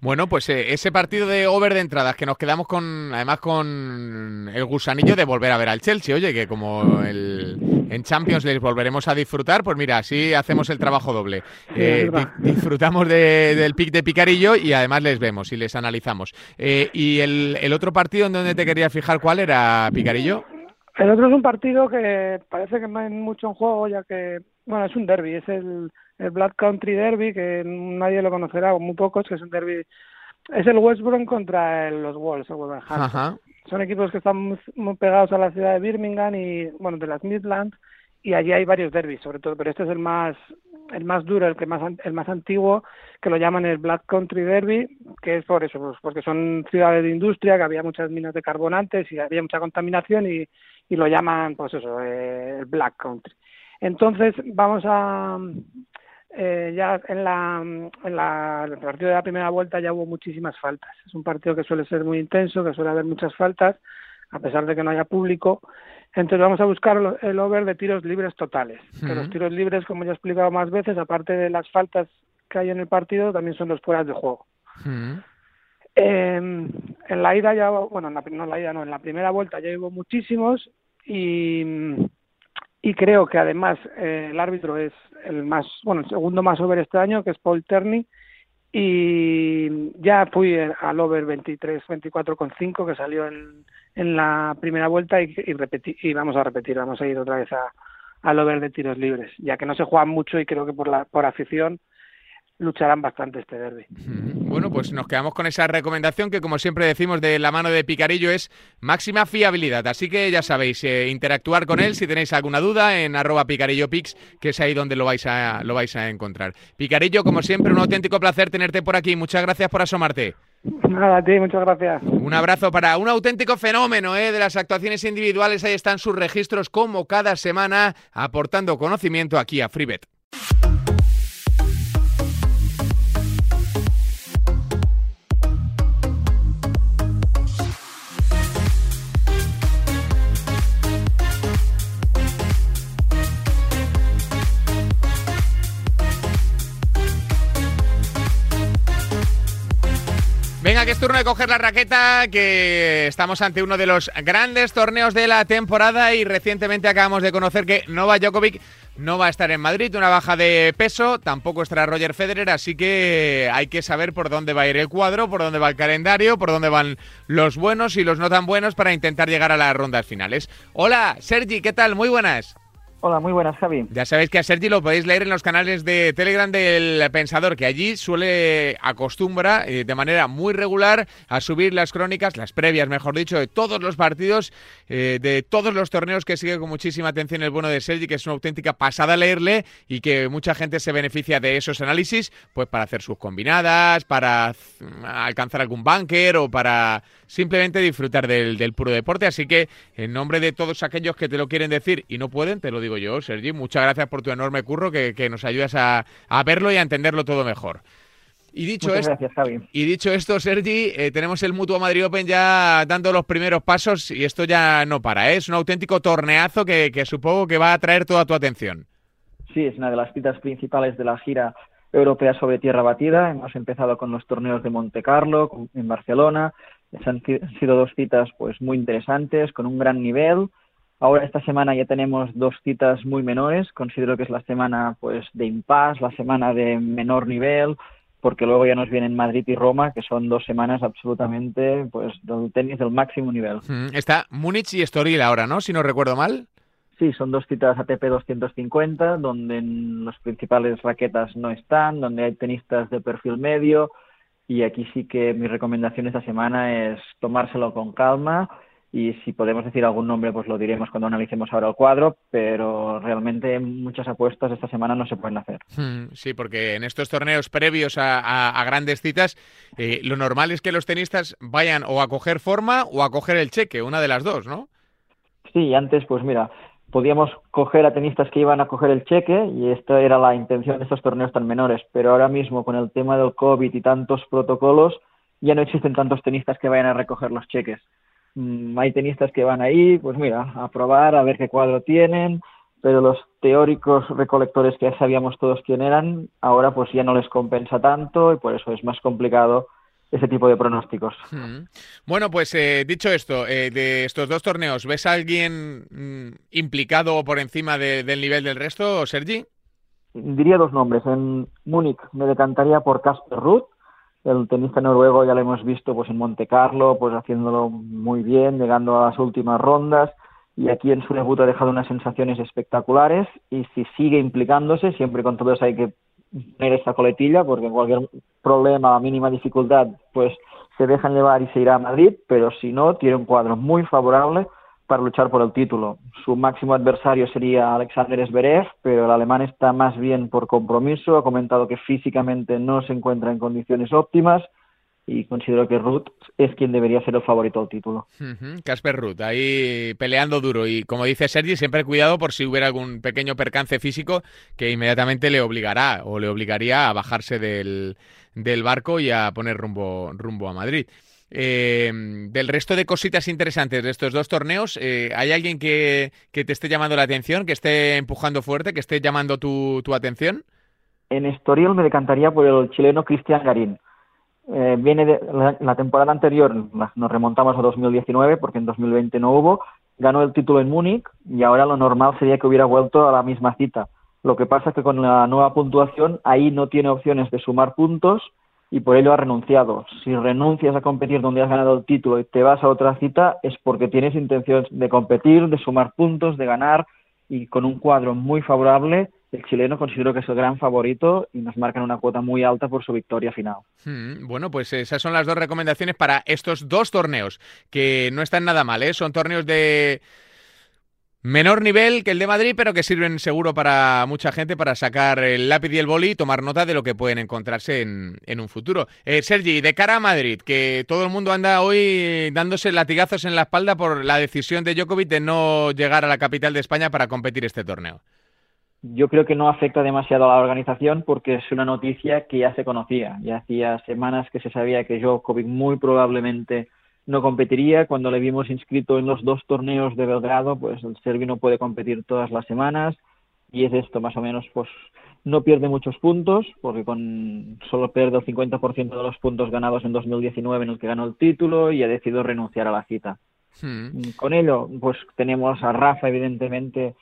Bueno, pues eh, ese partido de over de entradas que nos quedamos con, además con el gusanillo de volver a ver al Chelsea, oye, que como el, en Champions les volveremos a disfrutar, pues mira, así hacemos el trabajo doble. Eh, disfrutamos del pick de Picarillo y además les vemos y les analizamos. ¿Y el, el otro partido en donde te querías fijar cuál era, Picarillo? El otro es un partido que parece que no hay mucho en juego, ya que, bueno, es un derby, es el el Black Country Derby, que nadie lo conocerá, o muy pocos, que es un derby. Es el West Brom contra los Wolves, Son equipos que están muy, pegados a la ciudad de Birmingham y, bueno, de las Midlands, y allí hay varios derbis, sobre todo, pero este es el más el más duro, el que más el más antiguo, que lo llaman el Black Country Derby, que es por eso, pues, porque son ciudades de industria, que había muchas minas de carbonantes y había mucha contaminación y, y lo llaman, pues eso, eh, el Black Country. Entonces vamos a eh, ya en la, en la el partido de la primera vuelta ya hubo muchísimas faltas. Es un partido que suele ser muy intenso, que suele haber muchas faltas, a pesar de que no haya público. Entonces vamos a buscar el over de tiros libres totales. Que los tiros libres, como ya he explicado más veces, aparte de las faltas que hay en el partido, también son los fueras de juego. en la ida ya, bueno, en la, no en la ida, no, en la primera vuelta ya hubo muchísimos y y creo que además eh, el árbitro es el más, bueno, el segundo más over este año, que es Paul Terney, y ya fui al over 23, 24,5 que salió en, en la primera vuelta y, y, vamos a repetir, vamos a ir otra vez a, al over de tiros libres, ya que no se juegan mucho y creo que por, la, por afición lucharán bastante este derby. Bueno, pues nos quedamos con esa recomendación que, como siempre decimos, de la mano de Picarillo es máxima fiabilidad. Así que ya sabéis, eh, interactuar con él si tenéis alguna duda en arroba picarillopix, que es ahí donde lo vais, a, lo vais a encontrar. Picarillo, como siempre, un auténtico placer tenerte por aquí. Muchas gracias por asomarte. Nada, a ti, muchas gracias. Un abrazo para un auténtico fenómeno ¿eh? de las actuaciones individuales. Ahí están sus registros como cada semana, aportando conocimiento aquí a FreeBet. Que es turno de coger la raqueta, que estamos ante uno de los grandes torneos de la temporada y recientemente acabamos de conocer que Novak Djokovic no va a estar en Madrid, una baja de peso, tampoco estará Roger Federer, así que hay que saber por dónde va a ir el cuadro, por dónde va el calendario, por dónde van los buenos y los no tan buenos para intentar llegar a las rondas finales. Hola, Sergi, ¿qué tal? Muy buenas. Hola, muy buenas, Javi. Ya sabéis que a Sergi lo podéis leer en los canales de Telegram del Pensador, que allí suele, acostumbra eh, de manera muy regular a subir las crónicas, las previas, mejor dicho, de todos los partidos, eh, de todos los torneos que sigue con muchísima atención el bueno de Sergi, que es una auténtica pasada leerle y que mucha gente se beneficia de esos análisis, pues para hacer sus combinadas, para alcanzar algún bunker o para simplemente disfrutar del puro deporte. Así que, en nombre de todos aquellos que te lo quieren decir y no pueden, te lo digo yo, Sergi. Muchas gracias por tu enorme curro que, nos ayudas a, verlo y a entenderlo todo mejor. Y dicho, esto, y dicho esto, Sergi, eh, tenemos el Mutuo Madrid Open ya dando los primeros pasos y esto ya no para. ¿eh? Es un auténtico torneazo que, que supongo que va a atraer toda tu atención. Sí, es una de las citas principales de la gira europea sobre tierra batida. Hemos empezado con los torneos de Monte Carlo, en Barcelona. Han sido dos citas pues muy interesantes, con un gran nivel. Ahora esta semana ya tenemos dos citas muy menores. Considero que es la semana pues de impasse, la semana de menor nivel, porque luego ya nos vienen Madrid y Roma, que son dos semanas absolutamente pues del tenis del máximo nivel. Está Múnich y Estoril ahora, ¿no? Si no recuerdo mal. Sí, son dos citas ATP 250, donde los principales raquetas no están, donde hay tenistas de perfil medio, y aquí sí que mi recomendación esta semana es tomárselo con calma y si podemos decir algún nombre pues lo diremos cuando analicemos ahora el cuadro, pero realmente muchas apuestas esta semana no se pueden hacer. Hmm, sí, porque en estos torneos previos a, grandes citas eh, lo normal es que los tenistas vayan o a coger forma o a coger el cheque, una de las dos, ¿no? Sí, antes pues mira, podíamos coger a tenistas que iban a coger el cheque y esta era la intención de estos torneos tan menores, pero ahora mismo con el tema del COVID y tantos protocolos ya no existen tantos tenistas que vayan a recoger los cheques. Mm, hay tenistas que van ahí, pues mira, a probar, a ver qué cuadro tienen, pero los teóricos recolectores que ya sabíamos todos quién eran, ahora pues ya no les compensa tanto y por eso es más complicado ese tipo de pronósticos. Hmm. Bueno, pues eh, dicho esto, eh, de estos dos torneos, ¿ves a alguien mm, implicado por encima del nivel del resto, Sergi? Diría dos nombres. En Múnich me decantaría por Casper Ruth, el tenista noruego ya lo hemos visto pues en Monte Carlo, pues haciéndolo muy bien, llegando a las últimas rondas. Y aquí en su debut ha dejado unas sensaciones espectaculares. Y si sigue implicándose, siempre con todo eso hay que tener esta coletilla porque cualquier problema, mínima dificultad, pues se dejan llevar y se irá a Madrid, pero si no, tiene un cuadro muy favorable para luchar por el título. Su máximo adversario sería Alexander Zverev, pero el alemán está más bien por compromiso, ha comentado que físicamente no se encuentra en condiciones óptimas y considero que Ruth es quien debería ser el favorito al título. Casper Ruth, ahí peleando duro y como dice Sergi, siempre cuidado por si hubiera algún pequeño percance físico que inmediatamente le obligará o le obligaría a bajarse del, del barco y a poner rumbo, rumbo a Madrid. Eh, del resto de cositas interesantes de estos dos torneos, eh, ¿hay alguien que, te esté llamando la atención, que esté empujando fuerte, que esté llamando tu, tu atención? En Estoril me decantaría por el chileno Cristian Garín. Eh, viene de la, temporada anterior, nos remontamos a 2019 porque en 2020 no hubo, ganó el título en Múnich y ahora lo normal sería que hubiera vuelto a la misma cita. Lo que pasa es que con la nueva puntuación ahí no tiene opciones de sumar puntos y por ello ha renunciado. Si renuncias a competir donde has ganado el título y te vas a otra cita es porque tienes intención de competir, de sumar puntos, de ganar y con un cuadro muy favorable el chileno considero que es el gran favorito y nos marcan una cuota muy alta por su victoria final. Hmm, bueno, pues esas son las dos recomendaciones para estos dos torneos, que no están nada mal, ¿eh? Son torneos de menor nivel que el de Madrid, pero que sirven seguro para mucha gente para sacar el lápiz y el boli y tomar nota de lo que pueden encontrarse en, un futuro. Eh, Sergi, de cara a Madrid, que todo el mundo anda hoy dándose latigazos en la espalda por la decisión de Djokovic de no llegar a la capital de España para competir este torneo yo creo que no afecta demasiado a la organización porque es una noticia que ya se conocía. Ya hacía semanas que se sabía que Djokovic muy probablemente no competiría. Cuando le vimos inscrito en los dos torneos de Belgrado, pues el serbio no puede competir todas las semanas y es esto más o menos, pues no pierde muchos puntos porque con solo pierde el 50% de los puntos ganados en 2019 en el que ganó el título y ha decidido renunciar a la cita. Hmm. Con ello, pues tenemos a Rafa evidentemente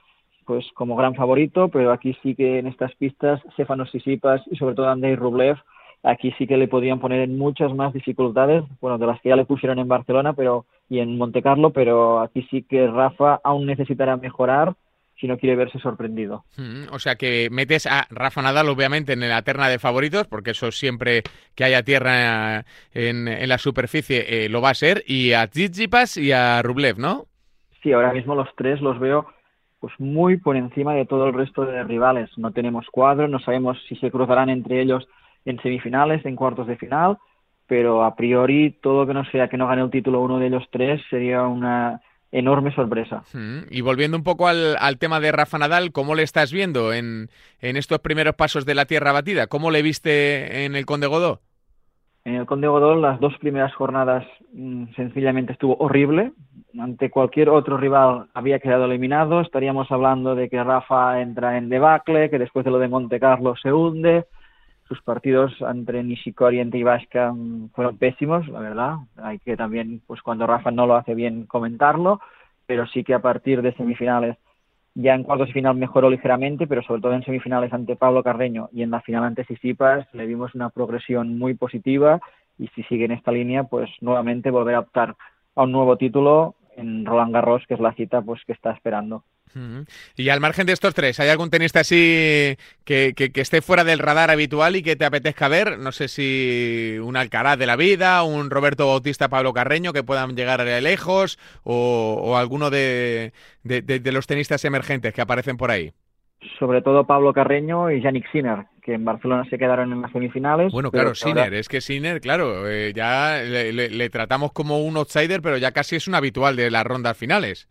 pues como gran favorito, pero aquí sí que en estas pistas Stefanos Sisipas y sobre todo Andrei Rublev aquí sí que le podían poner en muchas más dificultades, bueno, de las que ya le pusieron en Barcelona pero y en Monte Carlo, pero aquí sí que Rafa aún necesitará mejorar si no quiere verse sorprendido. Mm, o sea que metes a Rafa Nadal obviamente en la terna de favoritos, porque eso siempre que haya tierra en, en la superficie eh, lo va a ser, y a Tsitsipas y a Rublev, ¿no? Sí, ahora mismo los tres los veo pues muy por encima de todo el resto de rivales. No tenemos cuadros, no sabemos si se cruzarán entre ellos en semifinales, en cuartos de final, pero a priori todo que no sea que no gane el título uno de ellos tres sería una enorme sorpresa. Hmm. Y volviendo un poco al, tema de Rafa Nadal, ¿cómo le estás viendo en, en, estos primeros pasos de la tierra batida? ¿Cómo le viste en el Conde Godó? En el Conde Godó las dos primeras jornadas mm, sencillamente estuvo horrible, ante cualquier otro rival había quedado eliminado. Estaríamos hablando de que Rafa entra en debacle, que después de lo de Monte Carlo se hunde. Sus partidos entre Nishikori y entre Ibasca mm, fueron pésimos, la verdad. Hay que también, pues cuando Rafa no lo hace bien, comentarlo. Pero sí que a partir de semifinales, ya en cuartos de final mejoró ligeramente, pero sobre todo en semifinales ante Pablo Carreño y en la final ante Sisipas le vimos una progresión muy positiva y si sigue en esta línea, pues nuevamente volver a optar a un nuevo título en Roland Garros, que es la cita pues que está esperando. Y al margen de estos tres, ¿hay algún tenista así que, que, esté fuera del radar habitual y que te apetezca ver? No sé si un Alcaraz de la vida, un Roberto Bautista, Pablo Carreño, que puedan llegar lejos, o, o alguno de, de, los tenistas emergentes que aparecen por ahí. Sobre todo Pablo Carreño y Yannick Sinner, que en Barcelona se quedaron en las semifinales. Bueno, claro, Sinner, es que Sinner, claro, eh, ya le, tratamos como un outsider, pero ya casi es un habitual de las rondas finales.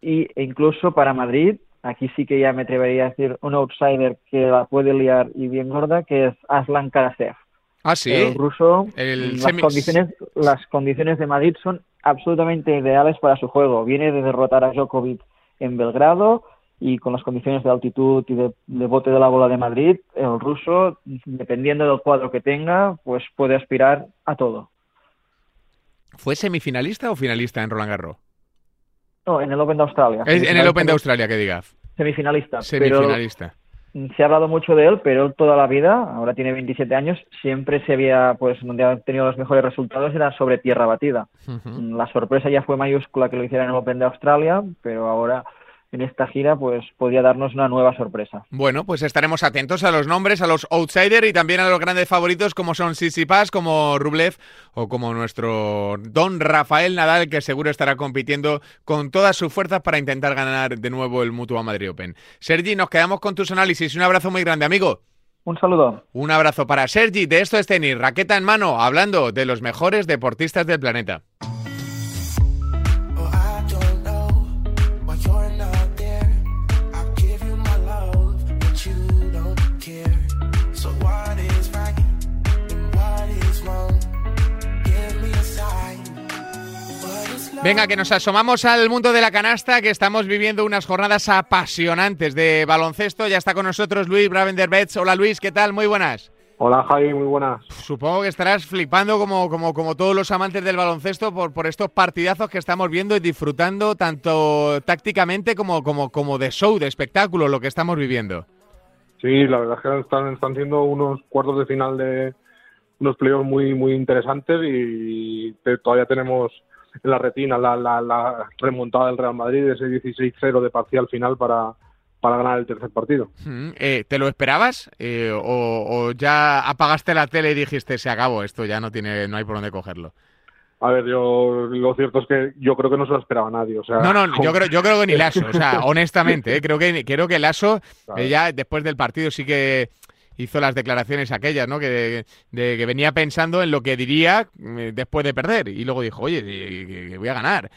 Y e incluso para Madrid, aquí sí que ya me atrevería a decir un outsider que la puede liar y bien gorda, que es Aslan Karasev. Ah, sí. El ruso, las, condiciones, las condiciones de Madrid son absolutamente ideales para su juego. Viene de derrotar a Djokovic en Belgrado, y con las condiciones de altitud y de, bote de la bola de Madrid, el ruso, dependiendo del cuadro que tenga, pues puede aspirar a todo. ¿Fue semifinalista o finalista en Roland Garros? No, en el Open de Australia. en el Open de Australia, que digas. Semifinalista. Semifinalista. se ha hablado mucho de él, pero toda la vida, ahora tiene 27 años, siempre se había, pues, donde ha tenido los mejores resultados era sobre tierra batida. La sorpresa ya fue mayúscula que lo hiciera en el Open de Australia, pero ahora en esta gira, pues podría darnos una nueva sorpresa. Bueno, pues estaremos atentos a los nombres, a los outsiders y también a los grandes favoritos como son Sisi Paz, como Rublev o como nuestro don Rafael Nadal, que seguro estará compitiendo con todas sus fuerzas para intentar ganar de nuevo el Mutua Madrid Open. Sergi, nos quedamos con tus análisis. Un abrazo muy grande, amigo. Un saludo. Un abrazo para Sergi de Esto es Tenis, raqueta en mano, hablando de los mejores deportistas del planeta. Venga, que nos asomamos al mundo de la canasta, que estamos viviendo unas jornadas apasionantes de baloncesto. Ya está con nosotros Luis Bravenderbets. Hola Luis, ¿qué tal? Muy buenas. Hola Javi, muy buenas. Supongo que estarás flipando como, como, como todos los amantes del baloncesto por, por estos partidazos que estamos viendo y disfrutando tanto tácticamente como, como, como de show, de espectáculo, lo que estamos viviendo. Sí, la verdad es que están, están siendo unos cuartos de final de unos playoffs muy, muy interesantes y todavía tenemos en la retina la, la, remontada del Real Madrid, ese 16-0 de parcial final para, para ganar el tercer partido. Mm, eh, ¿Te lo esperabas eh, o, ya apagaste la tele y dijiste se acabó esto ya no tiene no hay por dónde cogerlo? A ver, yo lo cierto es que yo creo que no se lo esperaba nadie. O sea, no, no, yo creo, yo creo que ni Lasso. O sea, honestamente, eh, creo que creo que Lasso ya después del partido sí que hizo las declaraciones aquellas, ¿no? Que, de, que venía pensando en lo que diría después de perder y luego dijo, oye, que, voy a ganar.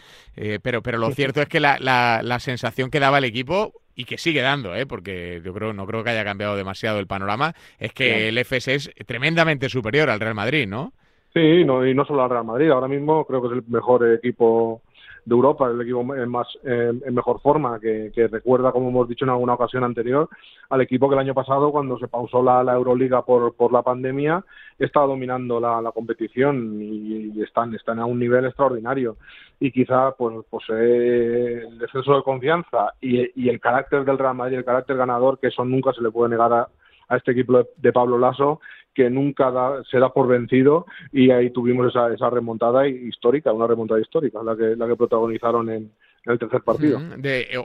pero, pero lo cierto es que la, la, la sensación que daba el equipo y que sigue dando, ¿eh? porque yo creo no creo que haya cambiado demasiado el panorama, es que el FS es tremendamente superior al Real Madrid, ¿no? Sí, no, y no solo al Real Madrid, ahora mismo creo que es el mejor equipo de Europa, el equipo en, más, en mejor forma, que, recuerda, como hemos dicho en alguna ocasión anterior, al equipo que el año pasado, cuando se pausó la, Euroliga por, por la pandemia, estaba dominando la, competición y, están, están a un nivel extraordinario. Y quizá pues, pues eh, el exceso de confianza y, el carácter del Real Madrid, el carácter ganador, que eso nunca se le puede negar a, a este equipo de, Pablo Lasso, que nunca da, se da por vencido y ahí tuvimos esa, esa remontada histórica, una remontada histórica, la que, la que protagonizaron en, el tercer partido.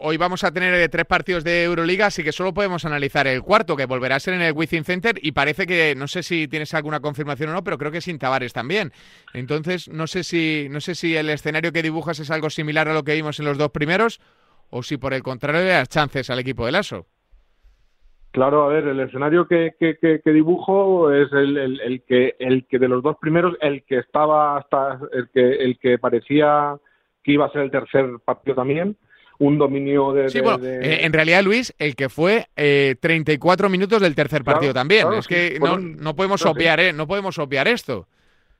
Hoy vamos a tener eh, tres partidos de Euroliga, así que solo podemos analizar el cuarto, que volverá a ser en el Wizzing Center, y parece que, no sé si tienes alguna confirmación o no, pero creo que sin Tavares también. Entonces, no sé si, no sé si el escenario que dibujas es algo similar a lo que vimos en los dos primeros, o si por el contrario le das chances al equipo de Lasso. Claro, a ver, el escenario que, que, dibujo es el, el, que el que de los dos primeros, el que estaba hasta el que el que parecía que iba a ser el tercer partido también, un dominio de. Sí, bueno, eh, en realidad, Luis, el que fue eh, 34 minutos del tercer partido también. es que no, no, podemos obviar, eh, no podemos obviar esto.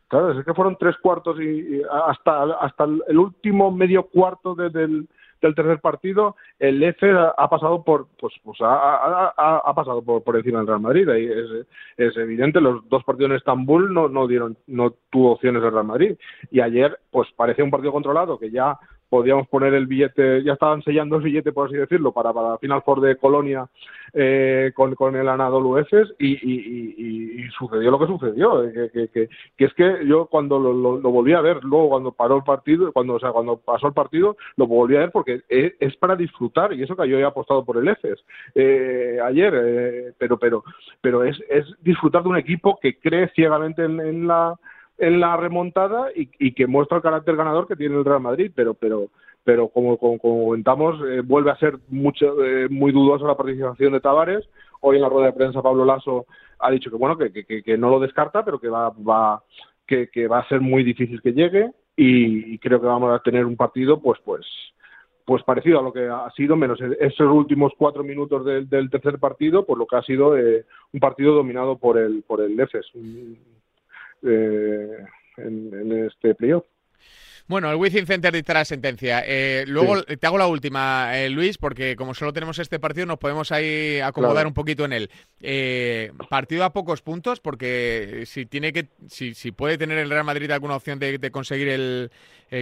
Claro, es que fueron tres cuartos y, hasta, hasta el último medio cuarto del, del tercer partido, el F ha pasado por, pues, pues ha, pasado por, por, encima del Real Madrid. Ahí es, es, evidente, los dos partidos en Estambul no, no dieron, no tuvo opciones el Real Madrid. Y ayer, pues parecía un partido controlado que ya podíamos poner el billete, ya estaban sellando el billete, por así decirlo, para, para Final Four de Colonia eh, con, con el Anadolu Efes y, y, sucedió lo que sucedió, eh, que, que, que, es que yo cuando lo, lo, volví a ver, luego cuando paró el partido, cuando o sea, cuando pasó el partido, lo volví a ver porque es, para disfrutar y eso que yo he apostado por el Efes eh, ayer, eh, pero pero pero es, es disfrutar de un equipo que cree ciegamente en la en la remontada y, que muestra el carácter ganador que tiene el Real Madrid, pero pero pero como, como, comentamos eh, vuelve a ser mucho eh, muy dudosa la participación de Tavares. Hoy en la rueda de prensa Pablo Lasso ha dicho que bueno que, que, no lo descarta, pero que va, va que, que, va a ser muy difícil que llegue y, creo que vamos a tener un partido pues pues pues parecido a lo que ha sido, menos e-, esos últimos cuatro minutos del, tercer partido, por lo que ha sido eh, un partido dominado por el por el EFES, eh, en, este playoff. Bueno, el Wizzing Center dictará sentencia. Eh, luego te hago la última, eh, Luis, porque como solo tenemos este partido, nos podemos ahí acomodar un poquito en él. partido a pocos puntos, porque si tiene que, si, si puede tener el Real Madrid alguna opción de, conseguir el,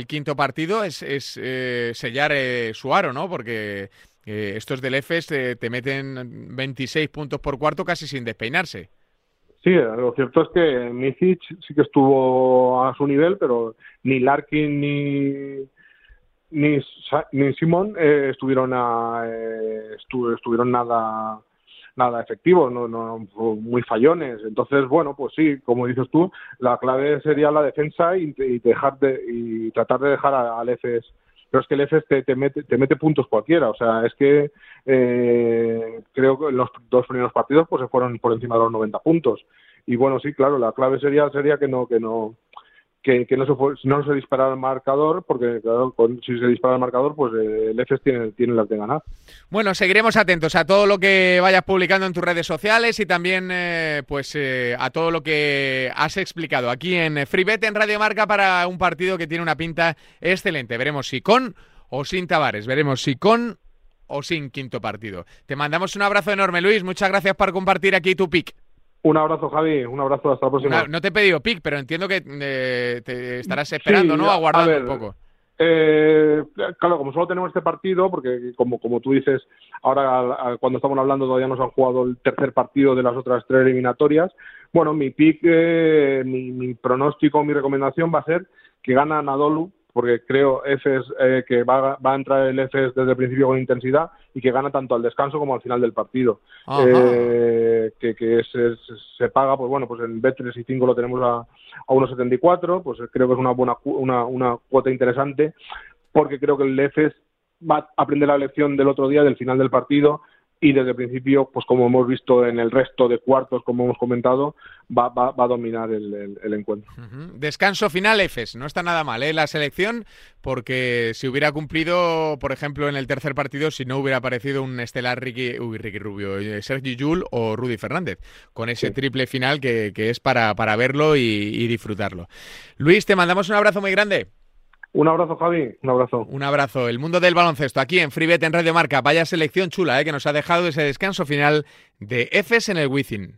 quinto partido, es, sellar su aro, ¿no? Porque estos del EFES te meten 26 puntos por cuarto casi sin despeinarse. Sí, lo cierto es que Micic sí que estuvo a su nivel, pero ni Larkin ni ni, ni Simón eh, estuvieron a, eh, estuvieron nada nada efectivos, no, no, muy fallones. Entonces, bueno, pues sí, como dices tú, la clave sería la defensa y, dejar de y tratar de dejar al EFES pero es que el EFES te, te, mete, te mete puntos cualquiera. O sea, es que eh, creo que los dos primeros partidos pues se fueron por encima de los 90 puntos. Y bueno, sí, claro, la clave sería sería que no que no que, no se no se disparara el marcador, porque claro, si se dispara el marcador, pues eh, el EFES tiene, tiene las de ganar. Bueno, seguiremos atentos a todo lo que vayas publicando en tus redes sociales y también eh, pues a todo lo que has explicado aquí en FreeBet en Radio Marca para un partido que tiene una pinta excelente. Veremos si con o sin Tavares, veremos si con o sin quinto partido. Te mandamos un abrazo enorme, Luis. Muchas gracias por compartir aquí tu pick. Un abrazo, Javi. Un abrazo. Hasta la próxima. No, te he pedido pick, pero entiendo que eh, te estarás esperando, ¿no? Aguardando un poco. Eh, claro, como solo tenemos este partido, porque como, como tú dices, ahora cuando estamos hablando todavía nos han jugado el tercer partido de las otras tres eliminatorias. Bueno, mi pick, eh, mi, mi, pronóstico, mi recomendación va a ser que gana Nadolu porque creo Efes eh, que va, va, a entrar el Efes desde el principio con intensidad y que gana tanto al descanso como al final del partido. Eh, que que se paga, pues bueno, pues el B3 y 5 lo tenemos a, a 1,74, pues creo que es una buena una, una cuota interesante, porque creo que el Efes va a aprender la lección del otro día, del final del partido, y desde el principio, pues como hemos visto en el resto de cuartos, como hemos comentado, va, va, va a dominar el, el, encuentro. Descanso final, Efes. No está nada mal ¿eh? la selección, porque si hubiera cumplido, por ejemplo, en el tercer partido, si no hubiera aparecido un estelar Ricky, uy, Ricky Rubio, eh, Sergi Yul o Rudy Fernández, con ese triple final que, que, es para, para verlo y, y disfrutarlo. Luis, te mandamos un abrazo muy grande. Un abrazo, Javi. Un abrazo. Un abrazo. El mundo del baloncesto aquí en FreeBet en Radio Marca. Vaya selección chula ¿eh? que nos ha dejado ese descanso final de Fs en el Wizzing.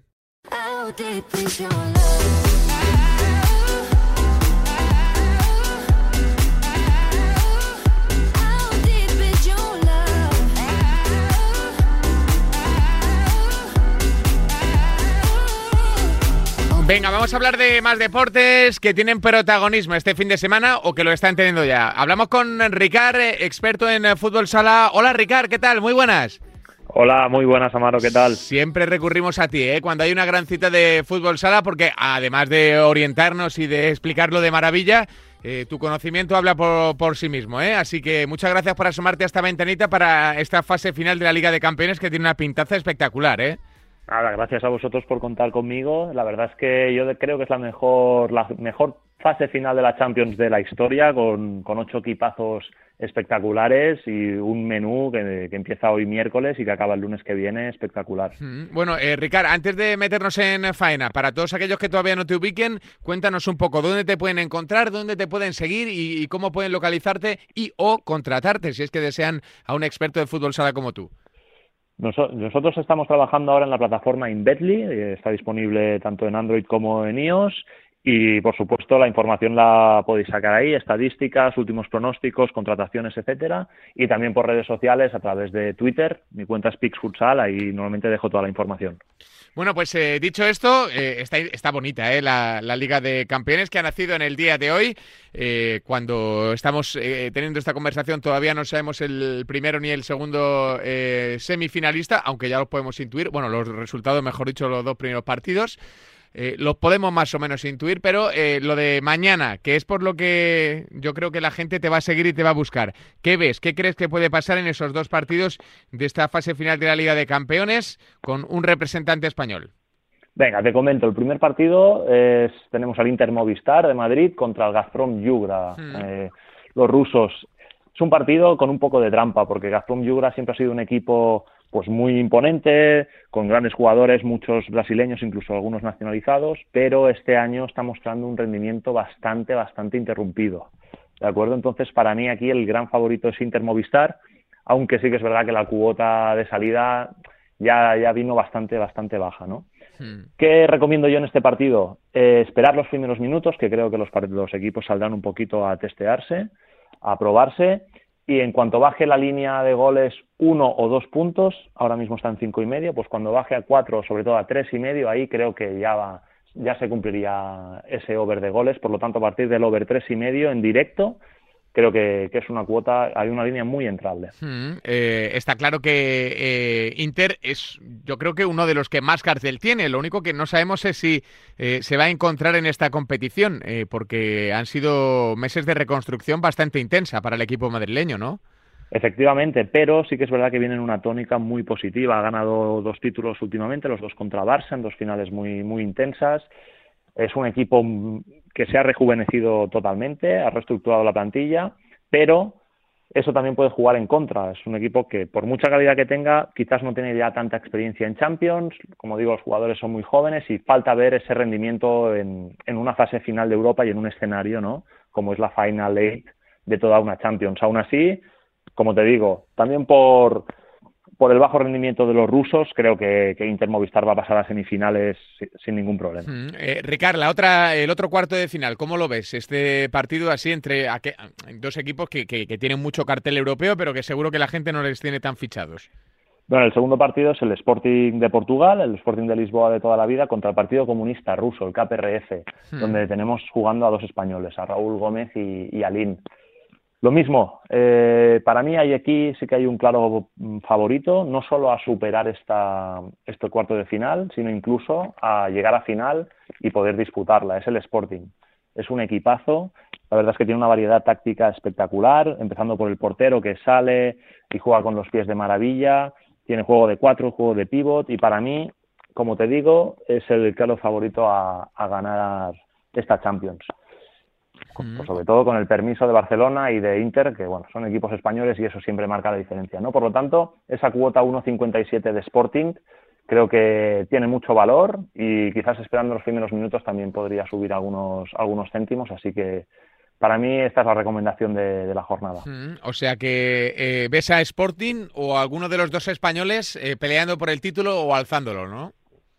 Venga, vamos a hablar de más deportes que tienen protagonismo este fin de semana o que lo están teniendo ya. Hablamos con Ricard, experto en fútbol sala. Hola Ricard, ¿qué tal? Muy buenas. Hola, muy buenas, Amaro, ¿qué tal? Siempre recurrimos a ti, ¿eh? Cuando hay una gran cita de fútbol sala, porque además de orientarnos y de explicarlo de maravilla, eh, tu conocimiento habla por, por, sí mismo, ¿eh? Así que muchas gracias por asomarte a esta ventanita para esta fase final de la Liga de Campeones que tiene una pintaza espectacular, ¿eh? Nada, gracias a vosotros por contar conmigo. La verdad es que yo creo que es la mejor, la mejor fase final de la Champions de la historia, con, con ocho equipazos espectaculares y un menú que, empieza hoy miércoles y que acaba el lunes que viene espectacular. Bueno, eh, Ricard, antes de meternos en faena, para todos aquellos que todavía no te ubiquen, cuéntanos un poco dónde te pueden encontrar, dónde te pueden seguir y, y cómo pueden localizarte y o contratarte si es que desean a un experto de fútbol sala como tú. Nosotros estamos trabajando ahora en la plataforma Inbetly, eh, está disponible tanto en Android como en iOS y por supuesto la información la podéis sacar ahí, estadísticas, últimos pronósticos, contrataciones, etcétera, y también por redes sociales a través de Twitter, mi cuenta es Pixfutsal, ahí normalmente dejo toda la información. Bueno, pues eh, dicho esto, eh, está, está, bonita eh, la, Liga de Campeones que ha nacido en el día de hoy. Eh, cuando estamos eh, teniendo esta conversación todavía no sabemos el primero ni el segundo semifinalista, aunque ya los podemos intuir. Bueno, los resultados, mejor dicho, los dos primeros partidos. Eh, lo podemos más o menos intuir, pero eh, lo de mañana, que es por lo que yo creo que la gente te va a seguir y te va a buscar. ¿Qué ves? ¿Qué crees que puede pasar en esos dos partidos de esta fase final de la Liga de Campeones con un representante español? Venga, te comento. El primer partido es, tenemos al Inter Movistar de Madrid contra el Gazprom Yugra. Hmm. Eh, los rusos. Es un partido con un poco de trampa, porque Gazprom Yugra siempre ha sido un equipo pues muy imponente, con grandes jugadores, muchos brasileños, incluso algunos nacionalizados, pero este año está mostrando un rendimiento bastante, bastante interrumpido. ¿De acuerdo? Entonces, para mí aquí el gran favorito es Inter Movistar, aunque sí que es verdad que la cuota de salida ya, ya vino bastante, bastante baja, ¿no? Hmm. ¿Qué recomiendo yo en este partido? Eh, esperar los primeros minutos, que creo que los, los equipos saldrán un poquito a testearse, a probarse, y en cuanto baje la línea de goles uno o dos puntos, ahora mismo está en cinco y medio, pues cuando baje a cuatro, sobre todo a tres y medio, ahí creo que ya va, ya se cumpliría ese over de goles, por lo tanto a partir del over tres y medio en directo creo que, que, es una cuota, hay una línea muy entrable. Mm, eh, está claro que eh, Inter es, yo creo que uno de los que más cartel tiene. Lo único que no sabemos es si eh, se va a encontrar en esta competición, porque han sido meses de reconstrucción bastante intensa para el equipo madrileño, ¿no? Efectivamente, pero sí que es verdad que viene en una tónica muy positiva. Ha ganado dos títulos últimamente, los dos contra Barça, en dos finales muy, muy intensas. Es un equipo que se ha rejuvenecido totalmente, ha reestructurado la plantilla, pero eso también puede jugar en contra. Es un equipo que, por mucha calidad que tenga, quizás no tiene ya tanta experiencia en Champions. Como digo, los jugadores son muy jóvenes y falta ver ese rendimiento en, en una fase final de Europa y en un escenario, ¿no? Como es la Final Eight de toda una Champions. Aún así, como te digo, también por por el bajo rendimiento de los rusos, creo que, que Inter Movistar va a pasar a semifinales sin, sin ningún problema. Mm, eh, Ricard, la otra, el otro cuarto de final, ¿cómo lo ves? Este partido así entre dos equipos que, que, que, tienen mucho cartel europeo, pero que seguro que la gente no les tiene tan fichados. Bueno, el segundo partido es el Sporting de Portugal, el Sporting de Lisboa de toda la vida, contra el Partido Comunista Ruso, el KPRF, hmm. donde tenemos jugando a dos españoles, a Raúl Gómez y, y a Lin. Lo mismo, eh, para mí hay aquí sí que hay un claro mm, favorito, no solo a superar esta, este cuarto de final, sino incluso a llegar a final y poder disputarla. Es el Sporting. Es un equipazo, la verdad es que tiene una variedad táctica espectacular, empezando por el portero que sale y juega con los pies de maravilla, tiene juego de cuatro, juego de pivot y para mí, como te digo, es el claro favorito a, a ganar esta Champions. Pues sobre todo con el permiso de Barcelona y de Inter, que bueno, son equipos españoles y eso siempre marca la diferencia, ¿no? Por lo tanto, esa cuota 1.57 de Sporting creo que tiene mucho valor y quizás esperando los primeros minutos también podría subir algunos, algunos céntimos, así que para mí esta es la recomendación de, la jornada. o sea que eh, ves a Sporting o alguno de los dos españoles eh, peleando por el título o alzándolo, ¿no?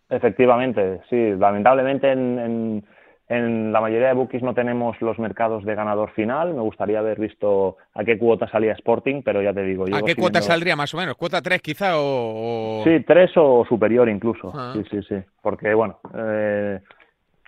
Efectivamente, sí. Lamentablemente en en la mayoría de bookies no tenemos los mercados de ganador final. Me gustaría haber visto a qué cuota salía Sporting, pero ya te digo. ¿A qué cuota saldría más o menos? ¿Cuota 3 quizá o...? Sí, 3 o superior incluso. Ah. Sí, sí, sí. Porque, bueno, eh,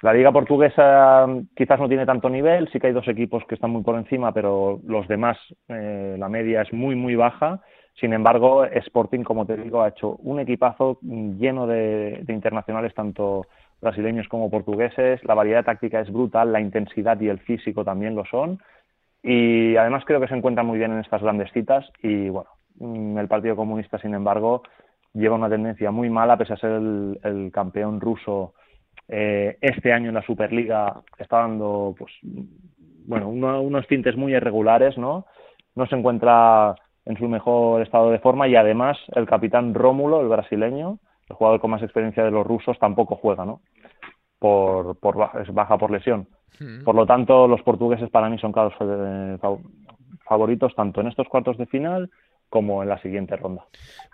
la liga portuguesa quizás no tiene tanto nivel. Sí que hay dos equipos que están muy por encima, pero los demás, eh, la media es muy, muy baja. Sin embargo, Sporting, como te digo, ha hecho un equipazo lleno de internacionales, tanto brasileños como portugueses. La variedad táctica es brutal, la intensidad y el físico también lo son. Y además creo que se encuentra muy bien en estas grandes citas. Y bueno, mm, el Partido Comunista, sin embargo, lleva una tendencia muy mala, pese a ser el, campeón ruso eh, este año en la Superliga. Está dando, pues, bueno, unos tintes muy irregulares, ¿no? No se encuentra en su mejor estado de forma y además el capitán Rómulo, el brasileño, el jugador con más experiencia de los rusos tampoco juega, ¿no? Por, por es baja por lesión. Hmm. Por lo tanto, los portugueses para mí son claros eh, favoritos tanto en estos cuartos de final como en la siguiente ronda.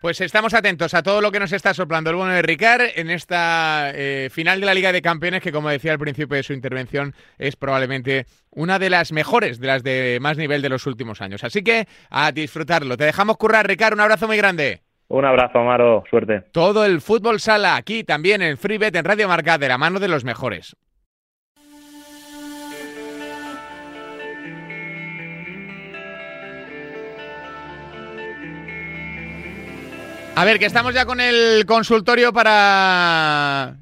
Pues estamos atentos a todo lo que nos está soplando el bueno de Ricard en esta eh, final de la Liga de Campeones, que como decía al principio de su intervención, es probablemente una de las mejores, de las de más nivel de los últimos años. Así que a disfrutarlo. Te dejamos currar, Ricard. Un abrazo muy grande. Un abrazo, Amaro. Suerte. Todo el fútbol sala aquí también en FreeBet en Radio Marca de la mano de los mejores. A ver, que estamos ya con el consultorio para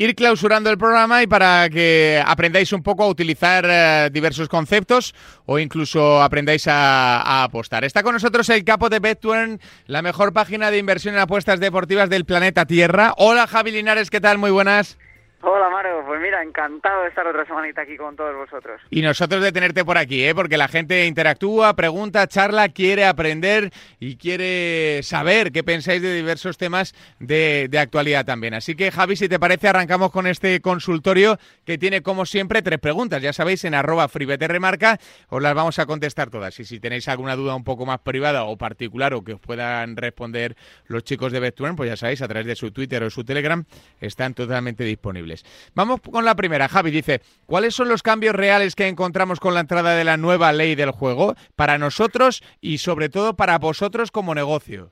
ir clausurando el programa y para que aprendáis un poco a utilizar eh, diversos conceptos o incluso aprendáis a, apostar. Está con nosotros el capo de BetTuern, la mejor página de inversión en apuestas deportivas del planeta Tierra. Hola Javi Linares, ¿qué tal? Muy buenas. Hola Mario, pues mira, encantado de estar otra semanita aquí con todos vosotros. Y nosotros de tenerte por aquí, ¿eh? porque la gente interactúa, pregunta, charla, quiere aprender y quiere saber qué pensáis de diversos temas de, actualidad también. Así que Javi, si te parece, arrancamos con este consultorio que tiene como siempre tres preguntas. Ya sabéis, en arroba remarca os las vamos a contestar todas. Y si tenéis alguna duda un poco más privada o particular o que os puedan responder los chicos de Bettuern, pues ya sabéis, a través de su Twitter o su Telegram están totalmente disponibles. Vamos con la primera. Javi dice, ¿cuáles son los cambios reales que encontramos con la entrada de la nueva ley del juego para nosotros y sobre todo para vosotros como negocio?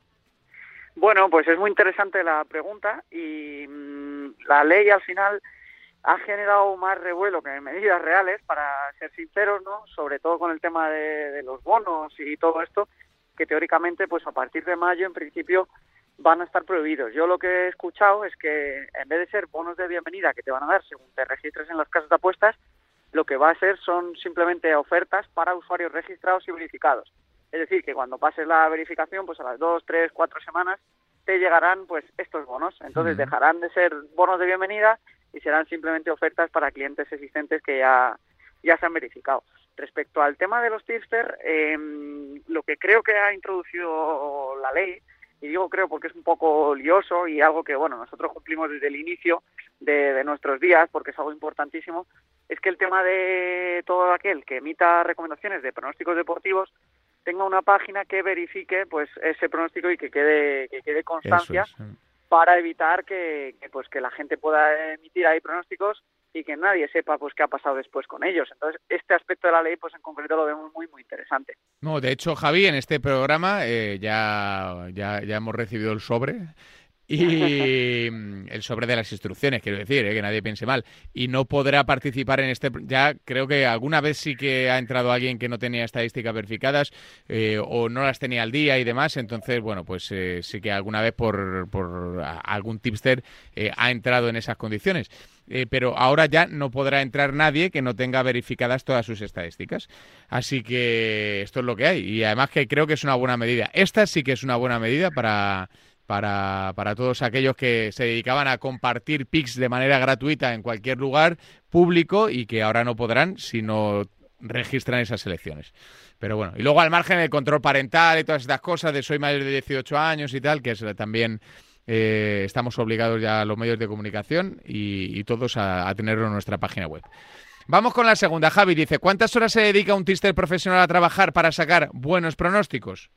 Bueno, pues es muy interesante la pregunta y mm, la ley al final ha generado más revuelo que medidas reales, para ser sinceros, ¿no? Sobre todo con el tema de, de los bonos y todo esto, que teóricamente, pues a partir de mayo, en principio, van a estar prohibidos. Yo lo que he escuchado es que en vez de ser bonos de bienvenida que te van a dar según te registres en las casas de apuestas, lo que va a ser son simplemente ofertas para usuarios registrados y verificados. Es decir, que cuando pases la verificación, pues a las dos, tres, cuatro semanas te llegarán pues estos bonos. Entonces dejarán de ser bonos de bienvenida y serán simplemente ofertas para clientes existentes que ya, ya se han verificado. Respecto al tema de los tipster, em, lo que creo que ha introducido la ley y digo creo porque es un poco lioso y algo que bueno nosotros cumplimos desde el inicio de, nuestros días porque es algo importantísimo es que el tema de todo aquel que emita recomendaciones de pronósticos deportivos tenga una página que verifique pues ese pronóstico y que quede que quede constancia para evitar que, que, pues que la gente pueda emitir ahí pronósticos y que nadie sepa pues qué ha pasado después con ellos. Entonces, este aspecto de la ley, pues en concreto lo vemos muy, muy interesante. No, de hecho, Javi, en este programa eh, ya, ya, ya hemos recibido el sobre y el sobre de las instrucciones, quiero decir, ¿eh? que nadie piense mal. Y no podrá participar en este. Ya creo que alguna vez sí que ha entrado alguien que no tenía estadísticas verificadas eh, o no las tenía al día y demás. Entonces, bueno, pues eh, sí que alguna vez por, por algún tipster ha entrado en esas condiciones. pero ahora ya no podrá entrar nadie que no tenga verificadas todas sus estadísticas. Así que esto es lo que hay. Y además que creo que es una buena medida. Esta sí que es una buena medida para para, para todos aquellos que se dedicaban a compartir pics de manera gratuita en cualquier lugar público y que ahora no podrán si no registran esas elecciones. Pero bueno, y luego al margen del control parental y todas estas cosas de soy mayor de 18 años y tal, que es también eh, estamos obligados ya a los medios de comunicación y, todos a, a, tenerlo en nuestra página web. Vamos con la segunda. Javi dice, ¿cuántas horas se dedica un tister profesional a trabajar para sacar buenos pronósticos?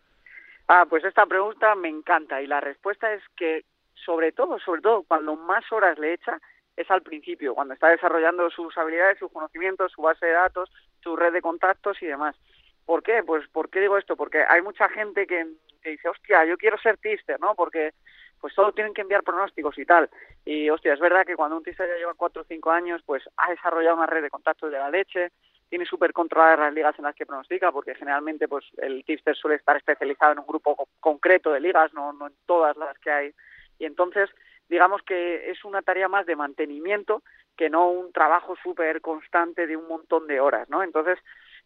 Ah, pues esta pregunta me encanta y la respuesta es que sobre todo, sobre todo cuando más horas le echa es al principio, cuando está desarrollando sus habilidades, sus conocimientos, su base de datos, su red de contactos y demás. ¿Por qué? Pues ¿por qué digo esto? Porque hay mucha gente que, dice, hostia, yo quiero ser tister, ¿no? Porque pues solo tienen que enviar pronósticos y tal. Y hostia, es verdad que cuando un tister ya lleva cuatro o cinco años, pues ha desarrollado una red de contactos de la leche, tiene súper controladas las ligas en las que pronostica, porque generalmente pues el tipster suele estar especializado en un grupo concreto de ligas, no, no en todas las que hay. Y entonces, digamos que es una tarea más de mantenimiento que no un trabajo súper constante de un montón de horas, ¿no? Entonces,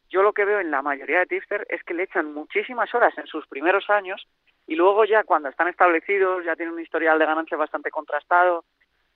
yo lo que veo en la mayoría de tipster es que le echan muchísimas horas en sus primeros años y luego ya cuando están establecidos, ya tienen un historial de ganancia bastante contrastado,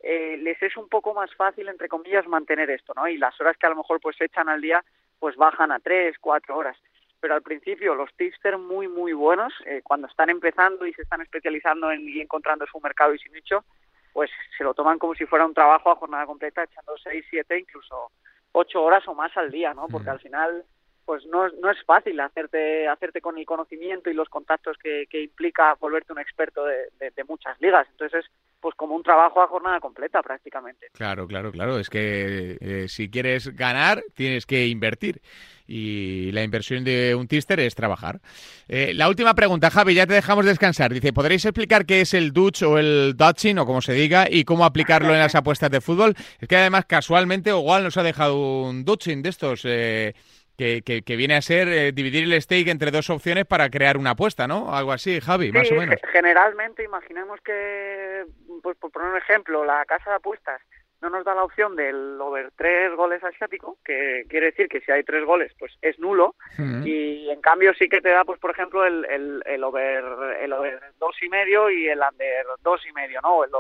eh, les es un poco más fácil, entre comillas, mantener esto, ¿no? Y las horas que a lo mejor pues echan al día, pues bajan a tres, cuatro horas. Pero al principio los tipsters muy, muy buenos, eh, cuando están empezando y se están especializando en, y encontrando su mercado y su nicho, pues se lo toman como si fuera un trabajo a jornada completa, echando seis, siete, incluso ocho horas o más al día, ¿no? Porque al final pues no, no es fácil hacerte hacerte con el conocimiento y los contactos que, que implica volverte un experto de, de, muchas ligas. Entonces, pues como un trabajo a jornada completa prácticamente. Claro, claro, claro. Es que eh, si quieres ganar, tienes que invertir. Y la inversión de un tister es trabajar. Eh, la última pregunta, Javi, ya te dejamos descansar. Dice, ¿podréis explicar qué es el Dutch o el Dutching o como se diga y cómo aplicarlo en las apuestas de fútbol? Es que además casualmente igual nos ha dejado un Dutching de estos. Eh, que, viene a ser eh, dividir el stake entre dos opciones para crear una apuesta, ¿no? Algo así, Javi, más o menos. Generalmente, imaginemos que, pues por poner un ejemplo, la casa de apuestas no nos da la opción del over tres goles asiático, que quiere decir que si hay tres goles, pues es nulo, y en cambio sí que te da, pues por ejemplo, el, el, el over el over dos y medio y el under dos y medio, ¿no? El,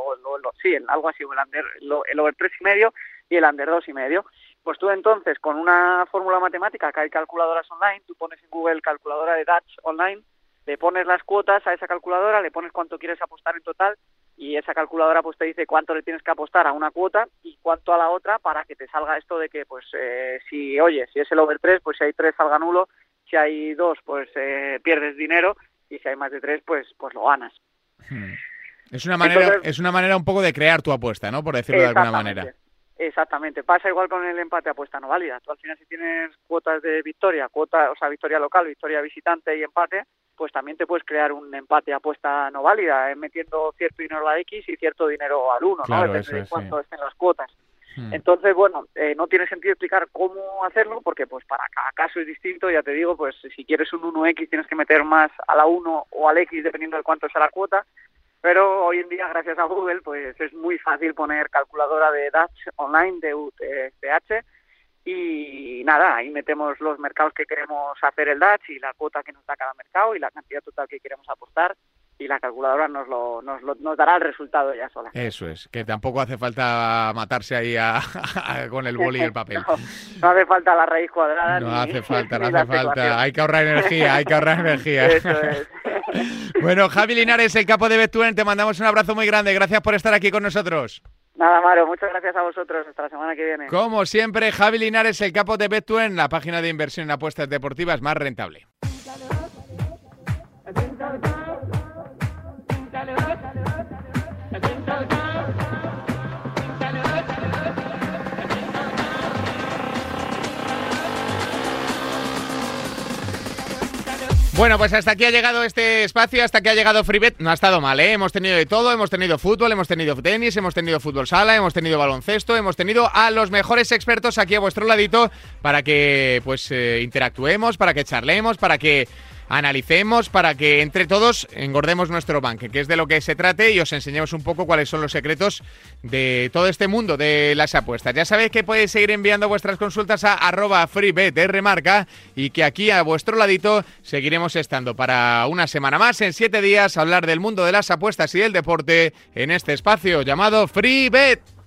sí, algo así, el under el over tres y medio y el under dos y medio. Pues tú entonces, con una fórmula matemática que hay calculadoras online, tú pones en Google calculadora de Dutch online, le pones las cuotas a esa calculadora, le pones cuánto quieres apostar en total y esa calculadora pues te dice cuánto le tienes que apostar a una cuota y cuánto a la otra para que te salga esto de que pues eh, si oye si es el over 3 pues si hay 3 salga nulo si hay 2 pues eh, pierdes dinero y si hay más de 3 pues pues lo ganas. Hmm. es una manera es una manera un poco de crear tu apuesta no por decirlo de alguna manera Exactamente, pasa igual con el empate apuesta no válida. Tú al final si tienes cuotas de victoria, cuota, o sea, victoria local, victoria visitante y empate, pues también te puedes crear un empate apuesta no válida, eh, metiendo cierto dinero a la X y cierto dinero al 1, ¿no? Depende de cuánto estén las cuotas. Hmm. Entonces, bueno, eh, no tiene sentido explicar cómo hacerlo porque pues para cada caso es distinto, ya te digo, pues si quieres un 1X tienes que meter más a la 1 o al X dependiendo de cuánto sea la cuota, pero hoy en día, gracias a Google, pues es muy fácil poner calculadora de Dutch online de UTH y nada, ahí metemos los mercados que queremos hacer el Dutch y la cuota que nos da cada mercado y la cantidad total que queremos apostar y la calculadora nos lo, nos, nos dará el resultado ya sola. Eso es, que tampoco hace falta matarse ahí con el boli y el papel. No, hace falta la raíz cuadrada. No hace falta, no hace falta. Hay que ahorrar energía, hay que ahorrar energía. Eso es. bueno, Javi Linares, el capo de Betuen, te mandamos un abrazo muy grande. Gracias por estar aquí con nosotros. Nada, Maro, muchas gracias a vosotros. Hasta la semana que viene. Como siempre, Javi Linares, el capo de Betuen, la página de inversión en apuestas deportivas más rentable. Bueno, pues hasta aquí ha llegado este espacio, hasta aquí ha llegado FreeBet. No ha estado mal, ¿eh? Hemos tenido de todo, hemos tenido fútbol, hemos tenido tenis, hemos tenido fútbol sala, hemos tenido baloncesto, hemos tenido a los mejores expertos aquí a vuestro ladito para que pues eh, interactuemos, para que charlemos, para que analicemos para que entre todos engordemos nuestro banque, que es de lo que se trate, y os enseñemos un poco cuáles son los secretos de todo este mundo de las apuestas. Ya sabéis que podéis seguir enviando vuestras consultas a arroba y que aquí a vuestro ladito seguiremos estando para una semana más, en siete días, hablar del mundo de las apuestas y del deporte en este espacio llamado FreeBet.